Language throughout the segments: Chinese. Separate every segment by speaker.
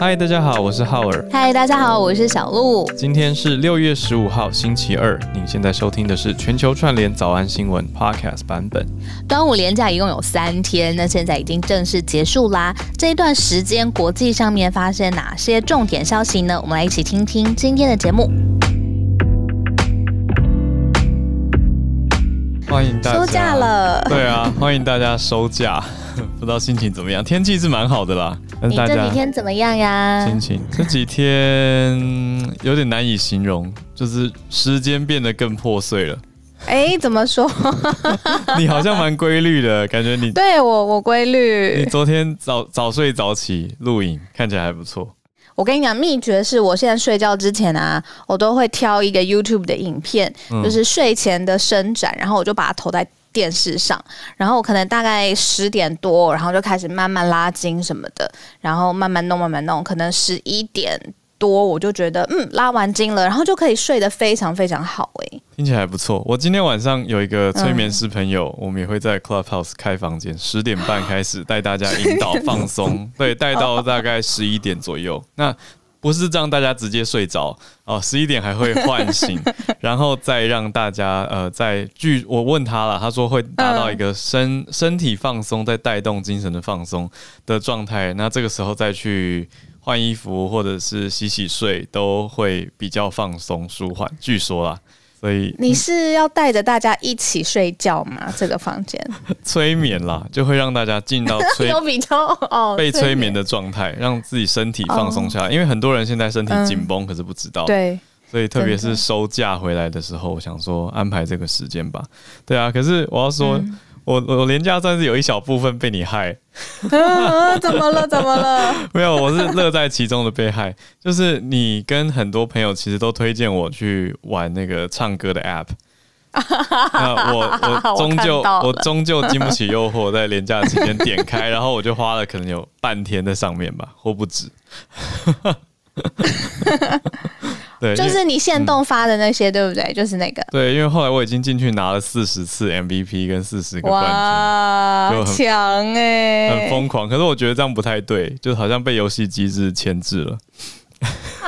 Speaker 1: 嗨，大家好，我是浩尔。
Speaker 2: 嗨，大家好，我是小鹿。
Speaker 1: 今天是六月十五号，星期二。您现在收听的是全球串联早安新闻 Podcast 版本。
Speaker 2: 端午连假一共有三天，那现在已经正式结束啦。这一段时间，国际上面发生哪些重点消息呢？我们来一起听听今天的节目。
Speaker 1: 欢迎大家。
Speaker 2: 收假了。
Speaker 1: 对啊，欢迎大家收假。不知道心情怎么样？天气是蛮好的啦。
Speaker 2: 你这几天怎么样呀？
Speaker 1: 心情这几天有点难以形容，就是时间变得更破碎了。
Speaker 2: 哎，怎么说？
Speaker 1: 你好像蛮规律的感觉你，你
Speaker 2: 对我我规律。
Speaker 1: 你昨天早早睡早起录影，看起来还不错。
Speaker 2: 我跟你讲，秘诀是我现在睡觉之前啊，我都会挑一个 YouTube 的影片，嗯、就是睡前的伸展，然后我就把它投在电视上，然后我可能大概十点多，然后就开始慢慢拉筋什么的，然后慢慢弄，慢慢弄，可能十一点多我就觉得嗯拉完筋了，然后就可以睡得非常非常好诶、欸，
Speaker 1: 听起来还不错。我今天晚上有一个催眠师朋友，嗯、我们也会在 Clubhouse 开房间，十点半开始带大家引导 放松，对，带到大概十一点左右。那不是让大家直接睡着哦，十一点还会唤醒，然后再让大家呃，在据我问他了，他说会达到一个身身体放松，再带动精神的放松的状态。那这个时候再去换衣服或者是洗洗睡，都会比较放松舒缓。据说啦。所以
Speaker 2: 你是要带着大家一起睡觉吗？这个房间
Speaker 1: 催眠啦，就会让大家进到 催
Speaker 2: 比较哦
Speaker 1: 被催眠的状态，让自己身体放松下来。因为很多人现在身体紧绷，可是不知道。对，所以特别是收假回来的时候，我想说安排这个时间吧。对啊，可是我要说。我我廉价算是有一小部分被你害，
Speaker 2: 啊，怎么了？怎么了？
Speaker 1: 没有，我是乐在其中的被害。就是你跟很多朋友其实都推荐我去玩那个唱歌的 app，那我我终究我，我终究经不起诱惑，在廉价期间点开，然后我就花了可能有半天在上面吧，或不止。对，
Speaker 2: 就是你现动发的那些，嗯、对不对？就是那个。
Speaker 1: 对，因为后来我已经进去拿了四十次 MVP 跟四十个冠军，
Speaker 2: 哇，就很强哎、欸，
Speaker 1: 很疯狂。可是我觉得这样不太对，就好像被游戏机制牵制了。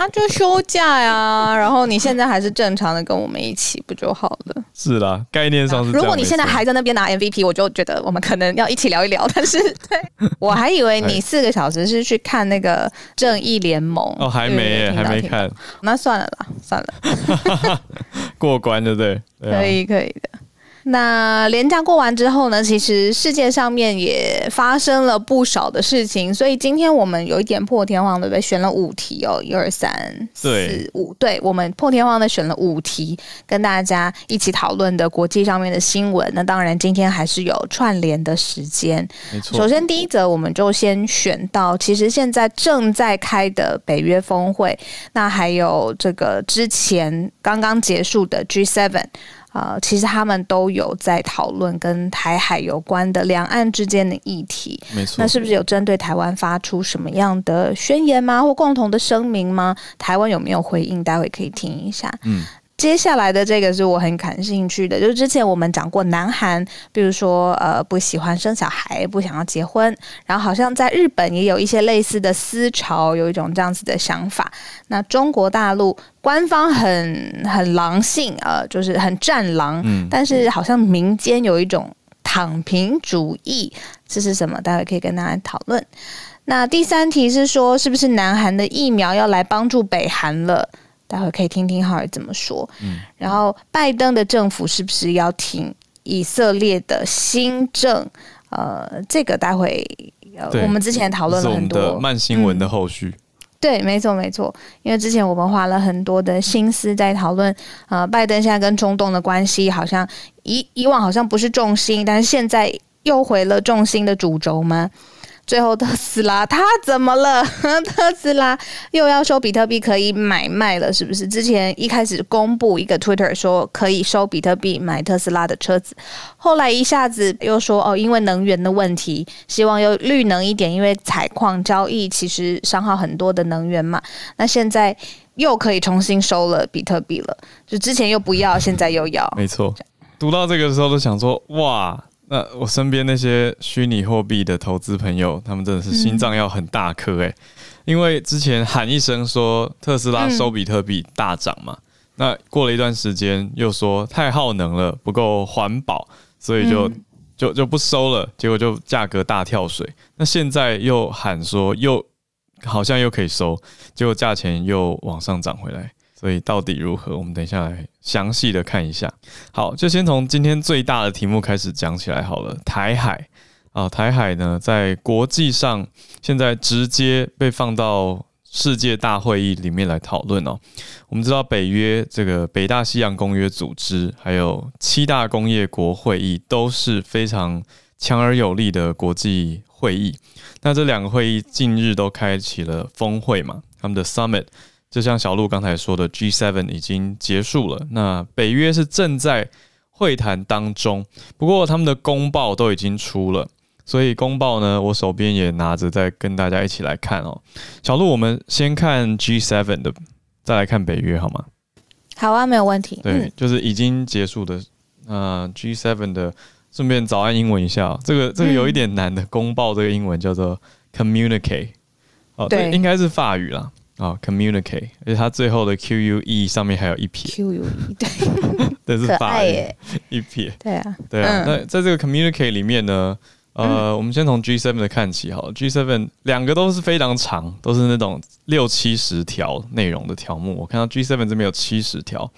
Speaker 2: 啊，就休假呀，然后你现在还是正常的跟我们一起不就好了？
Speaker 1: 是啦，概念上是。
Speaker 2: 如果你现在还在那边拿 MVP，我就觉得我们可能要一起聊一聊。但是，对，我还以为你四个小时是去看那个正义联盟
Speaker 1: 哦，还没耶，还没看。
Speaker 2: 那算了啦，算了，
Speaker 1: 过关对不
Speaker 2: 对？可以，可以的。那连假过完之后呢，其实世界上面也发生了不少的事情，所以今天我们有一点破天荒的被选了五题哦，一二三四五，对，我们破天荒的选了五题，跟大家一起讨论的国际上面的新闻。那当然今天还是有串联的时间，没错。首先第一则，我们就先选到，其实现在正在开的北约峰会，那还有这个之前刚刚结束的 G7。啊、呃，其实他们都有在讨论跟台海有关的两岸之间的议题。没错，那是不是有针对台湾发出什么样的宣言吗？或共同的声明吗？台湾有没有回应？待会可以听一下。嗯。接下来的这个是我很感兴趣的，就是之前我们讲过南韩，比如说呃不喜欢生小孩，不想要结婚，然后好像在日本也有一些类似的思潮，有一种这样子的想法。那中国大陆官方很很狼性，呃，就是很战狼，嗯，但是好像民间有一种躺平主义，这是什么？待会可以跟大家讨论。那第三题是说，是不是南韩的疫苗要来帮助北韩了？待会可以听听浩尔怎么说。嗯，然后拜登的政府是不是要挺以色列的新政？呃，这个待会我们之前讨论了很多
Speaker 1: 慢新闻的后续。嗯、
Speaker 2: 对，没错没错，因为之前我们花了很多的心思在讨论，呃，拜登现在跟中东的关系好像以以往好像不是重心，但是现在又回了重心的主轴吗？最后特斯拉他怎么了？特斯拉又要收比特币可以买卖了，是不是？之前一开始公布一个 Twitter 说可以收比特币买特斯拉的车子，后来一下子又说哦，因为能源的问题，希望又绿能一点，因为采矿交易其实消耗很多的能源嘛。那现在又可以重新收了比特币了，就之前又不要，现在又要。
Speaker 1: 没错，读到这个时候都想说哇。那我身边那些虚拟货币的投资朋友，他们真的是心脏要很大颗诶，因为之前喊一声说特斯拉收比特币大涨嘛，那过了一段时间又说太耗能了，不够环保，所以就就就不收了，结果就价格大跳水。那现在又喊说又好像又可以收，结果价钱又往上涨回来。所以到底如何？我们等一下来详细的看一下。好，就先从今天最大的题目开始讲起来好了。台海啊，台海呢，在国际上现在直接被放到世界大会议里面来讨论哦。我们知道北约这个北大西洋公约组织，还有七大工业国会议都是非常强而有力的国际会议。那这两个会议近日都开启了峰会嘛，他们的 Summit。就像小鹿刚才说的，G7 已经结束了，那北约是正在会谈当中。不过他们的公报都已经出了，所以公报呢，我手边也拿着，在跟大家一起来看哦。小鹿，我们先看 G7 的，再来看北约好吗？
Speaker 2: 好啊，没有问题。
Speaker 1: 对，就是已经结束的，呃，G7 的，顺便早安英文一下，这个这个有一点难的公报，这个英文叫做 communicate，哦，对，应该是法语啦。啊、oh，communicate，而且它最后的 Q U E 上面还有一撇
Speaker 2: ，Q U E 对，
Speaker 1: 这是法语，一撇，
Speaker 2: 对啊，
Speaker 1: 对啊。嗯、那在这个 communicate 里面呢，呃，嗯、我们先从 G seven 的看起好了，G seven 两个都是非常长，都是那种六七十条内容的条目。我看到 G seven 这边有七十条，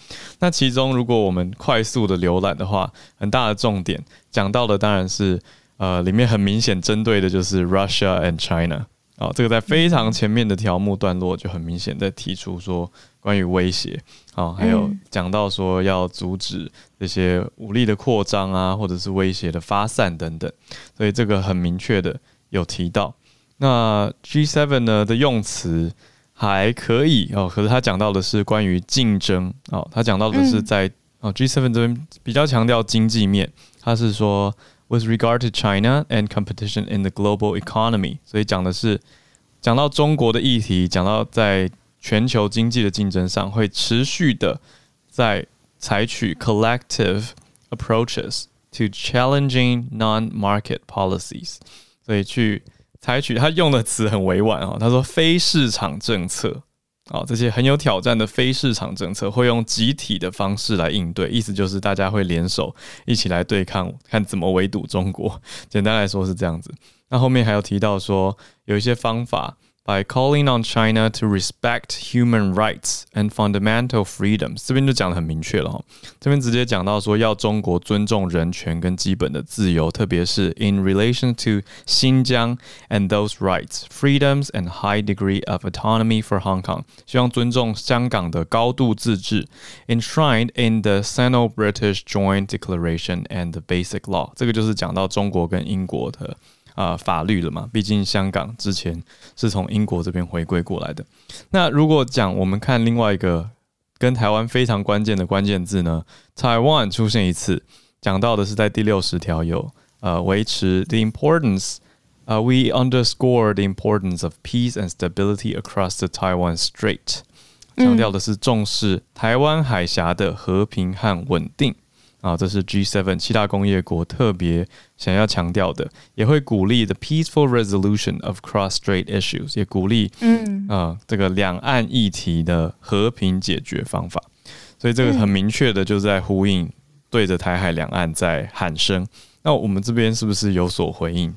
Speaker 1: 那其中如果我们快速的浏览的话，很大的重点讲到的当然是，呃，里面很明显针对的就是 Russia and China。哦，这个在非常前面的条目段落就很明显在提出说关于威胁，哦，还有讲到说要阻止这些武力的扩张啊，或者是威胁的发散等等，所以这个很明确的有提到。那 G7 呢的用词还可以哦，可是他讲到的是关于竞争哦，他讲到的是在哦 G7 这边比较强调经济面，他是说。With regard to China and competition in the global economy，所以讲的是讲到中国的议题，讲到在全球经济的竞争上，会持续的在采取 collective approaches to challenging non-market policies，所以去采取他用的词很委婉啊，他说非市场政策。 啊，这些很有挑战的非市场政策会用集体的方式来应对，意思就是大家会联手一起来对抗，看怎么围堵中国。简单来说是这样子。那后面还有提到说有一些方法。By calling on China to respect human rights and fundamental freedoms，这边就讲得很明确了哈。这边直接讲到说要中国尊重人权跟基本的自由，特别是 in relation to 新疆 and those rights, freedoms and high degree of autonomy for Hong Kong，希望尊重香港的高度自治，enshrined in the Sino-British Joint Declaration and the Basic Law。这个就是讲到中国跟英国的。 啊、呃，法律了嘛？毕竟香港之前是从英国这边回归过来的。那如果讲我们看另外一个跟台湾非常关键的关键字呢，Taiwan 出现一次，讲到的是在第六十条有呃维持 the importance，呃 we underscore the importance of peace and stability across the Taiwan Strait，强调的是重视台湾海峡的和平和稳定。啊，这是 G7 七大工业国特别想要强调的，也会鼓励 the peaceful resolution of cross-strait issues，也鼓励嗯啊这个两岸议题的和平解决方法。所以这个很明确的就在呼应，对着台海两岸在喊声。那我们这边是不是有所回应？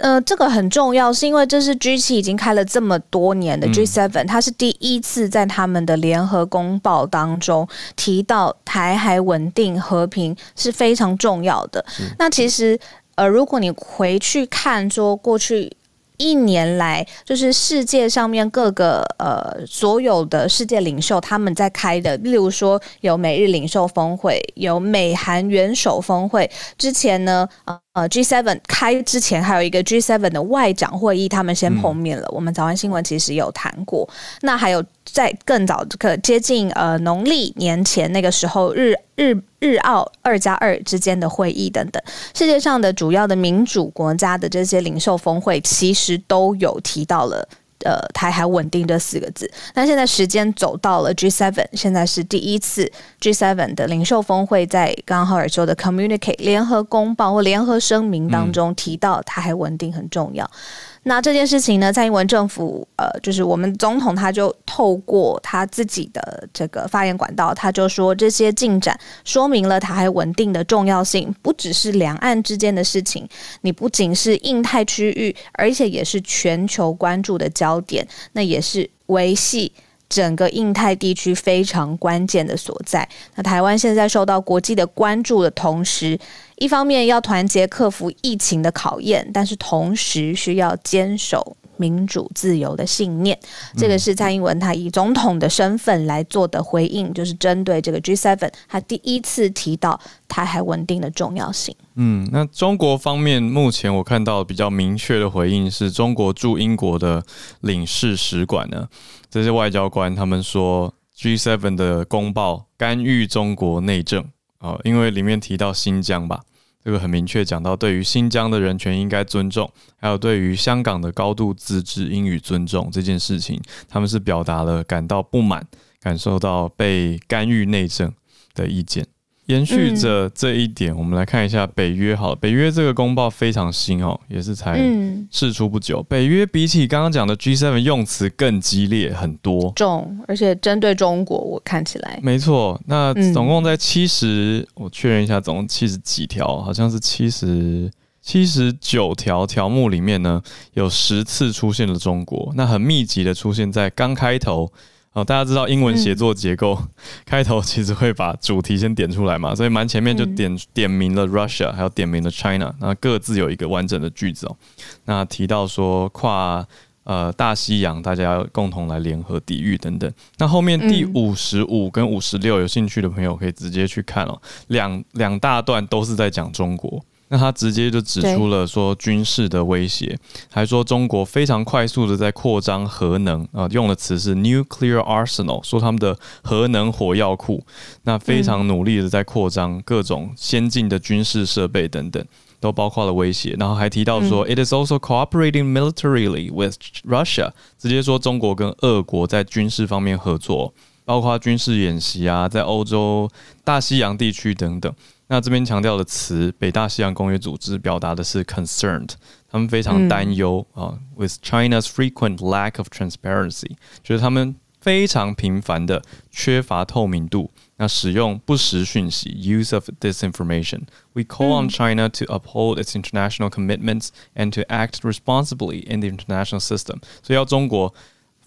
Speaker 2: 呃，这个很重要，是因为这是 G 七已经开了这么多年的 G seven，它是第一次在他们的联合公报当中提到台海稳定和平是非常重要的。那其实，呃，如果你回去看说过去。一年来，就是世界上面各个呃所有的世界领袖他们在开的，例如说有美日领袖峰会，有美韩元首峰会。之前呢，呃 G7 开之前还有一个 G7 的外长会议，他们先碰面了。嗯、我们早安新闻其实有谈过。那还有在更早可接近呃农历年前那个时候，日日。日澳二加二之间的会议等等，世界上的主要的民主国家的这些领袖峰会，其实都有提到了呃，台海稳定这四个字，那现在时间走到了 G7，现在是第一次 G7 的领袖峰会，在刚刚浩尔说的 communicate 联合公报或联合声明当中提到台海稳定很重要。那这件事情呢，蔡英文政府呃，就是我们总统他就透过他自己的这个发言管道，他就说这些进展说明了台海稳定的重要性，不只是两岸之间的事情，你不仅是印太区域，而且也是全球关注的焦点，那也是维系整个印太地区非常关键的所在。那台湾现在受到国际的关注的同时，一方面要团结克服疫情的考验，但是同时需要坚守民主自由的信念。这个是蔡英文他以总统的身份来做的回应，就是针对这个 G7，他第一次提到台海稳定的重要性。
Speaker 1: 嗯，那中国方面目前我看到比较明确的回应是中国驻英国的领事使馆呢，这些外交官他们说 G7 的公报干预中国内政啊，因为里面提到新疆吧。这个很明确讲到，对于新疆的人权应该尊重，还有对于香港的高度自治应予尊重这件事情，他们是表达了感到不满，感受到被干预内政的意见。延续着这一点，嗯、我们来看一下北约。好，北约这个公报非常新哦，也是才释出不久。嗯、北约比起刚刚讲的 G7 用词更激烈很多，
Speaker 2: 重，而且针对中国，我看起来
Speaker 1: 没错。那总共在七十、嗯，我确认一下，总共七十几条，好像是七十七十九条条目里面呢，有十次出现了中国，那很密集的出现在刚开头。哦，大家知道英文写作结构，嗯、开头其实会把主题先点出来嘛，所以蛮前面就点、嗯、点明了 Russia，还有点明了 China，那各自有一个完整的句子哦。那提到说跨呃大西洋，大家要共同来联合抵御等等。那后面第五十五跟五十六，有兴趣的朋友可以直接去看哦，两两大段都是在讲中国。那他直接就指出了说军事的威胁，还说中国非常快速的在扩张核能啊，用的词是 nuclear arsenal，说他们的核能火药库，那非常努力的在扩张各种先进的军事设备等等，都包括了威胁。然后还提到说，it is also cooperating militarily with Russia，直接说中国跟俄国在军事方面合作，包括军事演习啊，在欧洲、大西洋地区等等。那这边强调的词，北大西洋公约组织表达的是 concerned，他们非常担忧啊，with China's frequent lack of transparency，就是他们非常频繁的缺乏透明度，那使用不实讯息，use of disinformation。We call on China to uphold its international commitments and to act responsibly in the international system。所以要中国。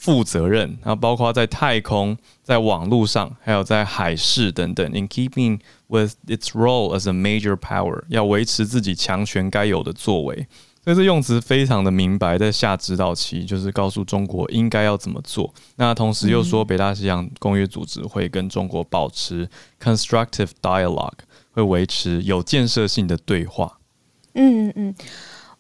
Speaker 1: 负责任，然后包括在太空、在网络上，还有在海事等等。In keeping with its role as a major power，要维持自己强权该有的作为。所以这用词非常的明白，在下指导期，就是告诉中国应该要怎么做。那同时又说，北大西洋公约组织会跟中国保持 constructive dialogue，会维持有建设性的对话。嗯嗯嗯。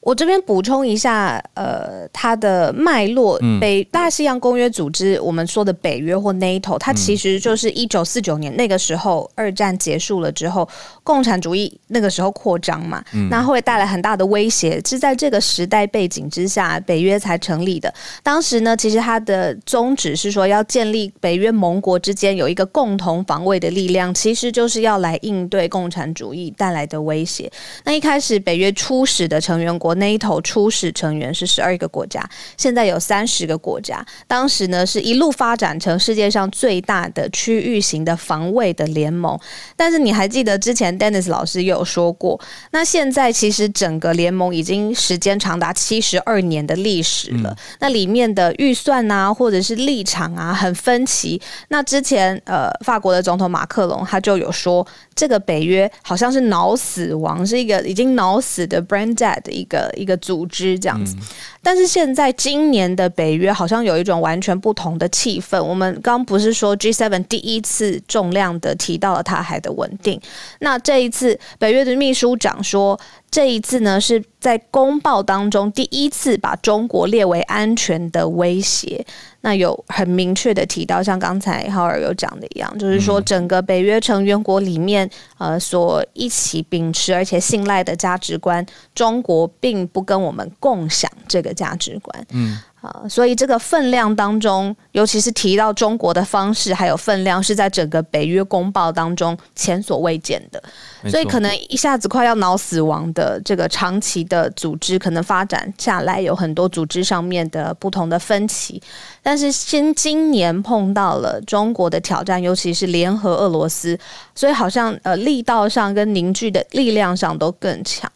Speaker 2: 我这边补充一下，呃，它的脉络，北大西洋公约组织，我们说的北约或 NATO，它其实就是一九四九年那个时候，二战结束了之后，共产主义那个时候扩张嘛，那会带来很大的威胁，是在这个时代背景之下，北约才成立的。当时呢，其实它的宗旨是说要建立北约盟国之间有一个共同防卫的力量，其实就是要来应对共产主义带来的威胁。那一开始，北约初始的成员国。NATO 初始成员是十二个国家，现在有三十个国家。当时呢，是一路发展成世界上最大的区域型的防卫的联盟。但是你还记得之前 Dennis 老师也有说过，那现在其实整个联盟已经时间长达七十二年的历史了。嗯、那里面的预算啊，或者是立场啊，很分歧。那之前呃，法国的总统马克龙他就有说，这个北约好像是脑死亡，是一个已经脑死的 brain dead 的一个。一个组织这样子，但是现在今年的北约好像有一种完全不同的气氛。我们刚不是说 G7 第一次重量的提到了台海的稳定，那这一次北约的秘书长说，这一次呢是在公报当中第一次把中国列为安全的威胁。那有很明确的提到，像刚才浩尔有讲的一样，就是说整个北约成员国里面，呃，所一起秉持而且信赖的价值观，中国并不跟我们共享这个价值观。嗯，啊，所以这个分量当中，尤其是提到中国的方式还有分量，是在整个北约公报当中前所未见的。所以可能一下子快要脑死亡的这个长期的组织，可能发展下来有很多组织上面的不同的分歧。但是新今年碰到了中国的挑战，尤其是联合俄罗斯，所以好像呃力道上跟凝聚的力量上都更强。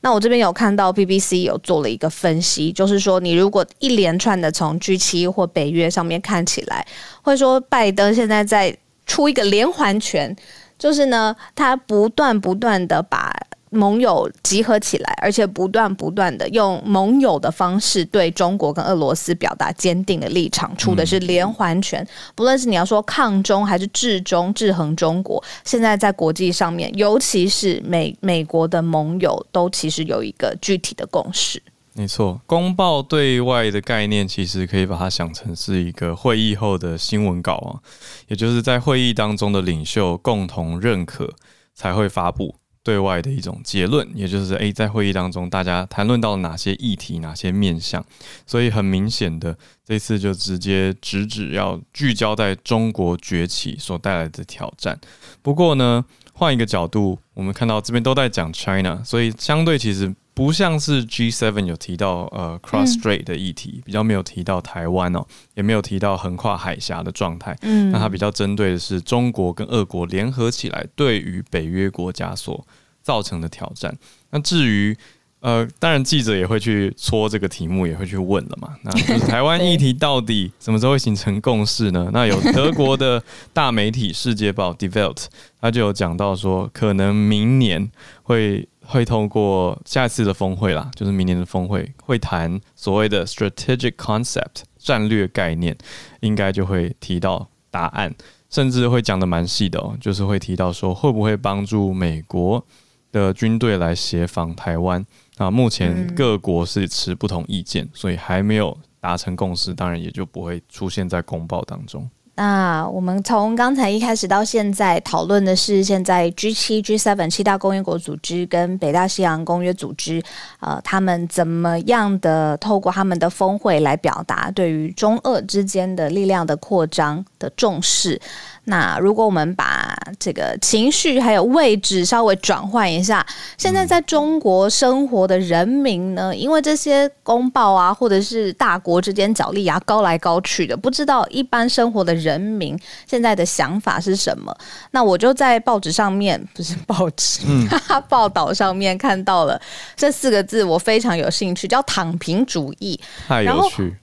Speaker 2: 那我这边有看到 BBC 有做了一个分析，就是说你如果一连串的从 G 七或北约上面看起来，会说拜登现在在出一个连环拳，就是呢，他不断不断的把。盟友集合起来，而且不断不断的用盟友的方式对中国跟俄罗斯表达坚定的立场，出的是连环拳。不论是你要说抗中还是制中、制衡中国，现在在国际上面，尤其是美美国的盟友，都其实有一个具体的共识。
Speaker 1: 没错，公报对外的概念，其实可以把它想成是一个会议后的新闻稿啊，也就是在会议当中的领袖共同认可才会发布。对外的一种结论，也就是诶，在会议当中，大家谈论到哪些议题、哪些面向，所以很明显的，这次就直接直指要聚焦在中国崛起所带来的挑战。不过呢，换一个角度，我们看到这边都在讲 China，所以相对其实。不像是 G7 有提到呃 Cross Strait 的议题，嗯，比较没有提到台湾哦，也没有提到横跨海峡的状态。嗯，那它比较针对的是中国跟俄国联合起来对于北约国家所造成的挑战。那至于呃，当然记者也会去戳这个题目，也会去问了嘛。那就是 台湾议题到底什么时候会形成共识呢？那有德国的大媒体《世界报》Die Welt，他就有讲到说，可能明年会。会通过下一次的峰会啦，就是明年的峰会，会谈所谓的 strategic concept 战略概念，应该就会提到答案，甚至会讲得蛮细的哦，就是会提到说会不会帮助美国的军队来协防台湾啊？目前各国是持不同意见，所以还没有达成共识，当然也就不会出现在公报当中。
Speaker 2: 那我们从刚才一开始到现在讨论的是，现在 G 七、G seven 七大工业国组织跟北大西洋公约组织，呃，他们怎么样的透过他们的峰会来表达对于中俄之间的力量的扩张的重视。那如果我们把这个情绪还有位置稍微转换一下，现在在中国生活的人民呢，因为这些公报啊，或者是大国之间角力啊，高来高去的，不知道一般生活的人民现在的想法是什么。那我就在报纸上面，不是报纸，嗯，报道上面看到了这四个字，我非常有兴趣，叫“躺平主义”，
Speaker 1: 太有趣。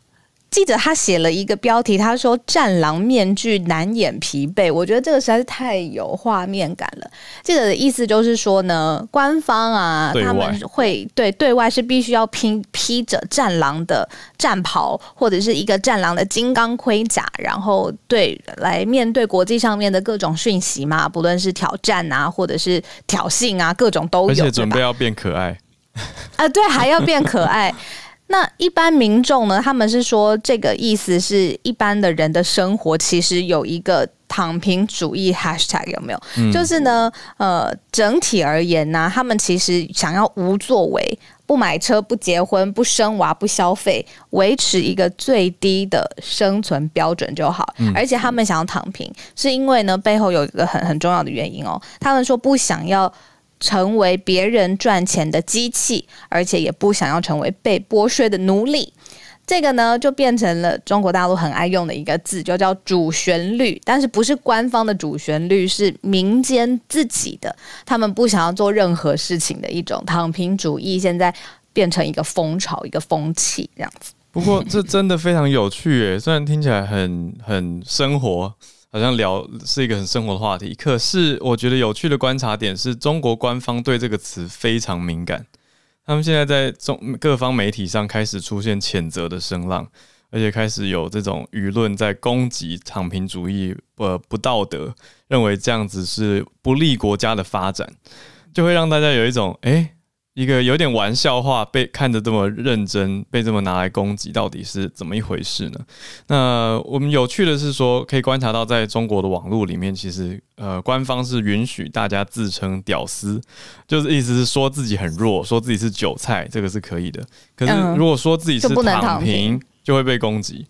Speaker 2: 记者他写了一个标题，他说“战狼面具难掩疲惫”，我觉得这个实在是太有画面感了。记者的意思就是说呢，官方啊，他们会对对外是必须要披披着战狼的战袍，或者是一个战狼的金刚盔甲，然后对来面对国际上面的各种讯息嘛，不论是挑战啊，或者是挑衅啊，各种都有，而
Speaker 1: 且准备要变可爱
Speaker 2: 啊，对，还要变可爱。那一般民众呢？他们是说这个意思是一般的人的生活其实有一个躺平主义 hashtag 有没有？嗯、就是呢，呃，整体而言呢、啊，他们其实想要无作为，不买车，不结婚，不生娃，不消费，维持一个最低的生存标准就好。嗯、而且他们想要躺平，是因为呢背后有一个很很重要的原因哦。他们说不想要。成为别人赚钱的机器，而且也不想要成为被剥削的奴隶。这个呢，就变成了中国大陆很爱用的一个字，就叫主旋律。但是不是官方的主旋律，是民间自己的。他们不想要做任何事情的一种躺平主义，现在变成一个风潮，一个风气这样子。
Speaker 1: 不过这真的非常有趣诶，虽然听起来很很生活。好像聊是一个很生活的话题，可是我觉得有趣的观察点是中国官方对这个词非常敏感，他们现在在中各方媒体上开始出现谴责的声浪，而且开始有这种舆论在攻击躺平主义，呃，不道德，认为这样子是不利国家的发展，就会让大家有一种诶。欸一个有点玩笑话被看得这么认真，被这么拿来攻击，到底是怎么一回事呢？那我们有趣的是说，可以观察到，在中国的网络里面，其实呃，官方是允许大家自称“屌丝”，就是意思是说自己很弱，说自己是韭菜，这个是可以的。可是如果说自己是躺平，就会被攻击。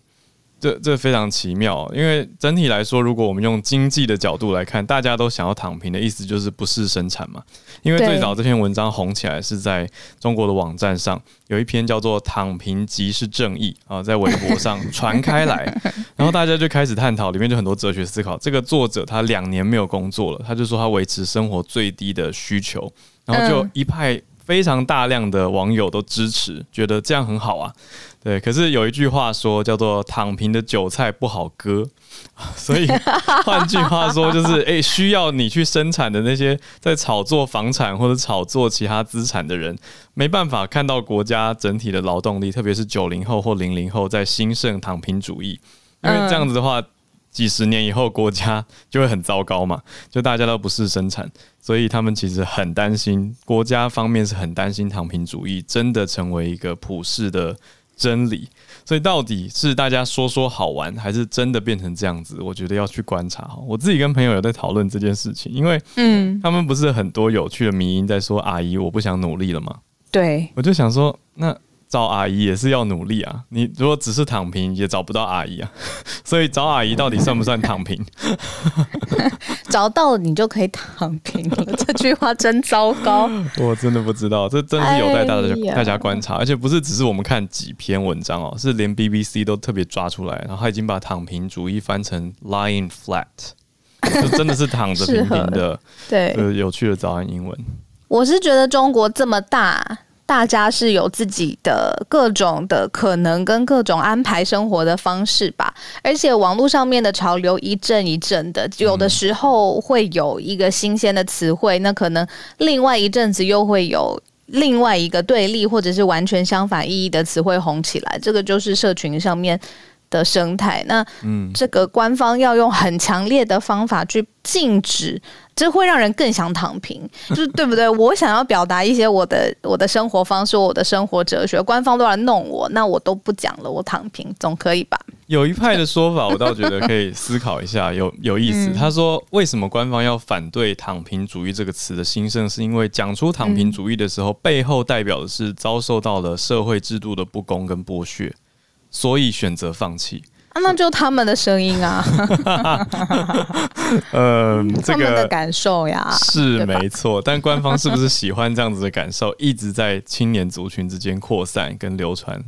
Speaker 1: 这这非常奇妙，因为整体来说，如果我们用经济的角度来看，大家都想要躺平的意思就是不是生产嘛。因为最早这篇文章红起来是在中国的网站上，有一篇叫做“躺平即是正义”啊，在微博上传开来，然后大家就开始探讨，里面就很多哲学思考。这个作者他两年没有工作了，他就说他维持生活最低的需求，然后就一派非常大量的网友都支持，觉得这样很好啊。对，可是有一句话说叫做“躺平的韭菜不好割”，所以换句话说就是，诶，需要你去生产的那些在炒作房产或者炒作其他资产的人，没办法看到国家整体的劳动力，特别是九零后或零零后在兴盛躺平主义，因为这样子的话，几十年以后国家 就会很糟糕嘛，就大家都不是生产，所以他们其实很担心，国家方面是很担心躺平主义真的成为一个普世的。真理，所以到底是大家说说好玩，还是真的变成这样子？我觉得要去观察。我自己跟朋友有在讨论这件事情，因为嗯，他们不是很多有趣的迷因在说“阿姨，我不想努力了”吗？
Speaker 2: 对，
Speaker 1: 我就想说那。找阿姨也是要努力啊！你如果只是躺平，也找不到阿姨啊。所以找阿姨到底算不算躺平？
Speaker 2: 找到了你就可以躺平了。这句话真糟糕。
Speaker 1: 我真的不知道，这真的是有待大家大家观察。而且不是只是我们看几篇文章哦，是连 BBC 都特别抓出来，然后他已经把躺平主义翻成 lying flat，就真的是躺着平平的。对，呃，有趣的早安英文。
Speaker 2: 我是觉得中国这么大。大家是有自己的各种的可能跟各种安排生活的方式吧，而且网络上面的潮流一阵一阵的，有的时候会有一个新鲜的词汇，那可能另外一阵子又会有另外一个对立或者是完全相反意义的词汇红起来，这个就是社群上面的生态。那嗯，这个官方要用很强烈的方法去禁止。这会让人更想躺平，就是对不对？我想要表达一些我的我的生活方式，我的生活哲学，官方都来弄我，那我都不讲了，我躺平总可以吧？
Speaker 1: 有一派的说法，我倒觉得可以思考一下，有有意思。他说，为什么官方要反对“躺平主义”这个词的兴盛？是因为讲出“躺平主义”的时候，背后代表的是遭受到了社会制度的不公跟剥削，所以选择放弃。
Speaker 2: 啊、那就他们的声音啊，
Speaker 1: 呃，这个、
Speaker 2: 他们的感受呀，
Speaker 1: 是没错。但官方是不是喜欢这样子的感受，一直在青年族群之间扩散跟流传？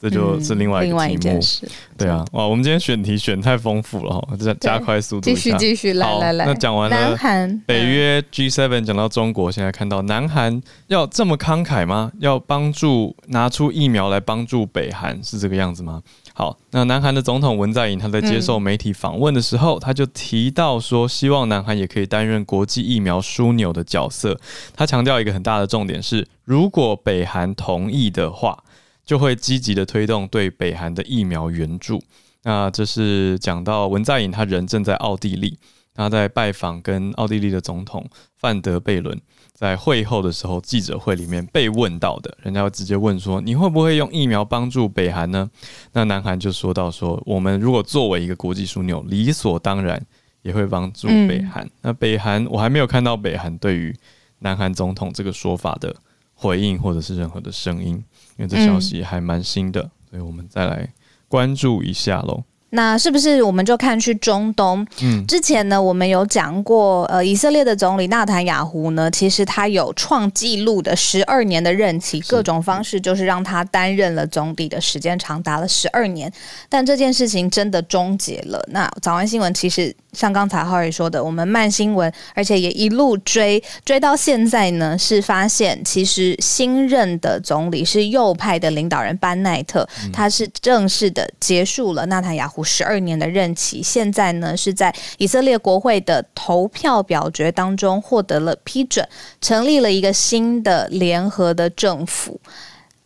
Speaker 1: 这就是另外一个题目，嗯、对啊，哇，我们今天选题选太丰富了哈，加 加快速度，
Speaker 2: 继续继续来来来。
Speaker 1: 那讲完了南韩北约 G7，讲到中国，现在看到南韩要这么慷慨吗？要帮助拿出疫苗来帮助北韩，是这个样子吗？好，那南韩的总统文在寅他在接受媒体访问的时候，嗯、他就提到说，希望南韩也可以担任国际疫苗枢纽的角色。他强调一个很大的重点是，如果北韩同意的话。就会积极的推动对北韩的疫苗援助。那这是讲到文在寅，他人正在奥地利，他在拜访跟奥地利的总统范德贝伦，在会后的时候，记者会里面被问到的，人家会直接问说，你会不会用疫苗帮助北韩呢？那南韩就说到说，我们如果作为一个国际枢纽，理所当然也会帮助北韩。嗯、那北韩，我还没有看到北韩对于南韩总统这个说法的回应，或者是任何的声音。因为这消息还蛮新的，所以我们再来关注一下喽。
Speaker 2: 那是不是我们就看去中东？嗯，之前呢，我们有讲过，呃，以色列的总理纳坦雅胡呢，其实他有创纪录的十二年的任期，各种方式就是让他担任了总理的时间长达了十二年，但这件事情真的终结了。那早安新闻其实像刚才浩宇说的，我们慢新闻，而且也一路追追到现在呢，是发现其实新任的总理是右派的领导人班奈特，他是正式的结束了纳坦雅胡。五十二年的任期，现在呢是在以色列国会的投票表决当中获得了批准，成立了一个新的联合的政府。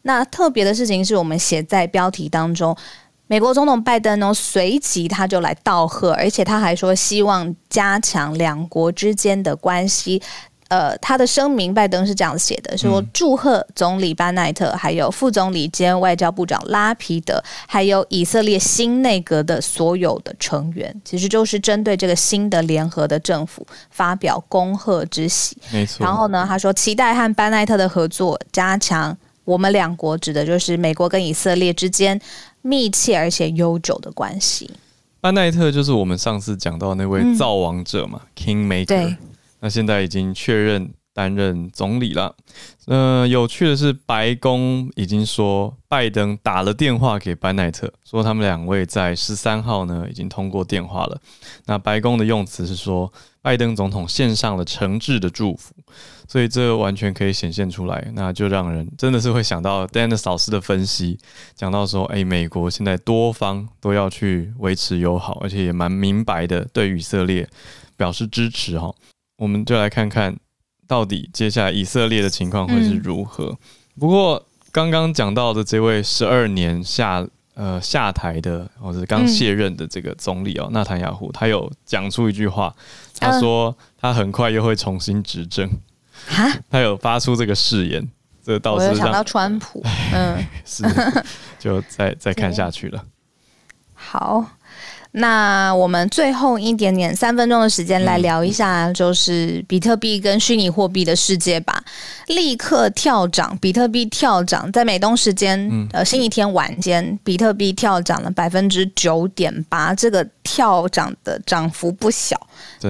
Speaker 2: 那特别的事情是我们写在标题当中，美国总统拜登呢随即他就来道贺，而且他还说希望加强两国之间的关系。呃，他的声明，拜登是这样写的：说祝贺总理班奈特，还有副总理兼外交部长拉皮德，还有以色列新内阁的所有的成员，其实就是针对这个新的联合的政府发表恭贺之喜。
Speaker 1: 没错。
Speaker 2: 然后呢，他说期待和班奈特的合作，加强我们两国指的就是美国跟以色列之间密切而且悠久的关系。
Speaker 1: 班奈特就是我们上次讲到那位造王者嘛，嗯，Kingmaker。对，那现在已经确认担任总理了。呃，有趣的是，白宫已经说拜登打了电话给班奈特，说他们两位在十三号呢已经通过电话了。那白宫的用词是说，拜登总统献上了诚挚的祝福，所以这完全可以显现出来。那就让人真的是会想到 Dennis 老师的分析，讲到说，哎，美国现在多方都要去维持友好，而且也蛮明白的对以色列表示支持哈。我们就来看看。到底接下来以色列的情况会是如何？嗯、不过刚刚讲到的这位十二年下呃下台的或者刚卸任的这个总理哦，纳坦雅胡，他有讲出一句话，他说他很快又会重新执政。哈，他有发出这个誓言，这个倒是让
Speaker 2: 我想到川普，嗯，
Speaker 1: 是，就再再看下去了。
Speaker 2: 好。那我们最后一点点三分钟的时间来聊一下，就是比特币跟虚拟货币的世界吧。立刻跳涨，比特币跳涨，在美东时间呃星期天晚间，比特币跳涨了百分之九点八，这个跳涨的涨幅不小。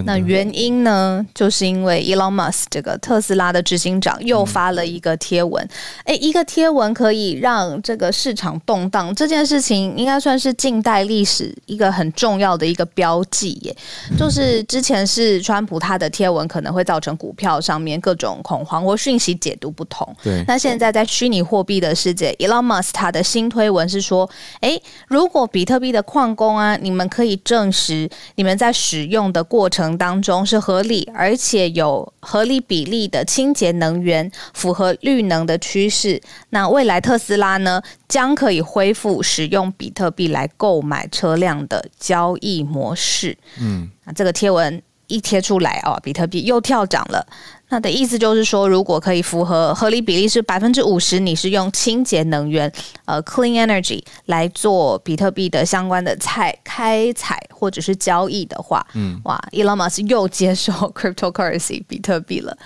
Speaker 2: 那原因呢，就是因为 Elon Musk 这个特斯拉的执行长又发了一个贴文，哎、嗯，一个贴文可以让这个市场动荡，这件事情应该算是近代历史一个很重要的一个标记耶。就是之前是川普他的贴文可能会造成股票上面各种恐慌或讯息解读不同，对。那现在在虚拟货币的世界，Elon Musk 他的新推文是说，哎，如果比特币的矿工啊，你们可以证实你们在使用的过程。当中是合理而且有合理比例的清洁能源，符合绿能的趋势。那未来特斯拉呢，将可以恢复使用比特币来购买车辆的交易模式。嗯，那这个贴文一贴出来哦，比特币又跳涨了。那的意思就是说，如果可以符合合理比例是百分之五十，你是用清洁能源，呃，clean energy 来做比特币的相关的采开采或者是交易的话，嗯，哇，Elon Musk 又接受 cryptocurrency 比特币了。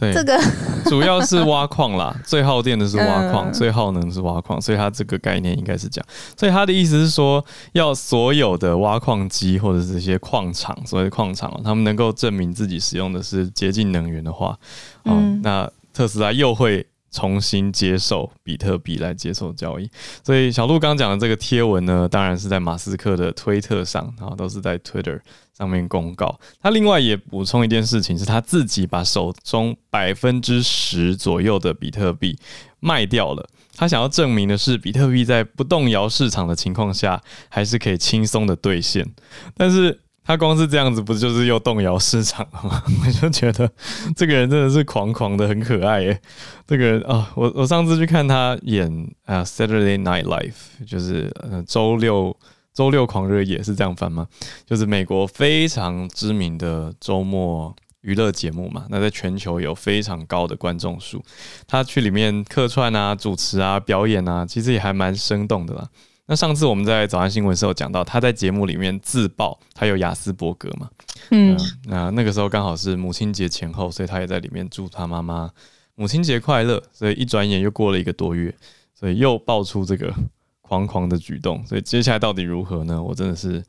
Speaker 1: 对，这个 主要是挖矿啦，最耗电的是挖矿，最耗能是挖矿，所以它这个概念应该是这样。所以他的意思是说，要所有的挖矿机或者是这些矿场，所谓的矿场，他们能够证明自己使用的是洁净能源的话，哦，那特斯拉又会。重新接受比特币来接受交易，所以小鹿刚讲的这个贴文呢，当然是在马斯克的推特上，然后都是在 Twitter 上面公告。他另外也补充一件事情，是他自己把手中百分之十左右的比特币卖掉了。他想要证明的是，比特币在不动摇市场的情况下，还是可以轻松的兑现。但是。他光是这样子，不就是又动摇市场了吗？我就觉得这个人真的是狂狂的，很可爱耶。这个人啊、我我上次去看他演啊《Saturday Night Live》，就是呃周六周六狂热也是这样翻吗？就是美国非常知名的周末娱乐节目嘛。那在全球有非常高的观众数，他去里面客串啊、主持啊、表演啊，其实也还蛮生动的啦。那上次我们在早安新闻时候讲到，他在节目里面自曝他有雅斯伯格嘛，嗯，那那个时候刚好是母亲节前后，所以他也在里面祝他妈妈母亲节快乐。所以一转眼又过了一个多月，所以又爆出这个狂狂的举动。所以接下来到底如何呢？我真的是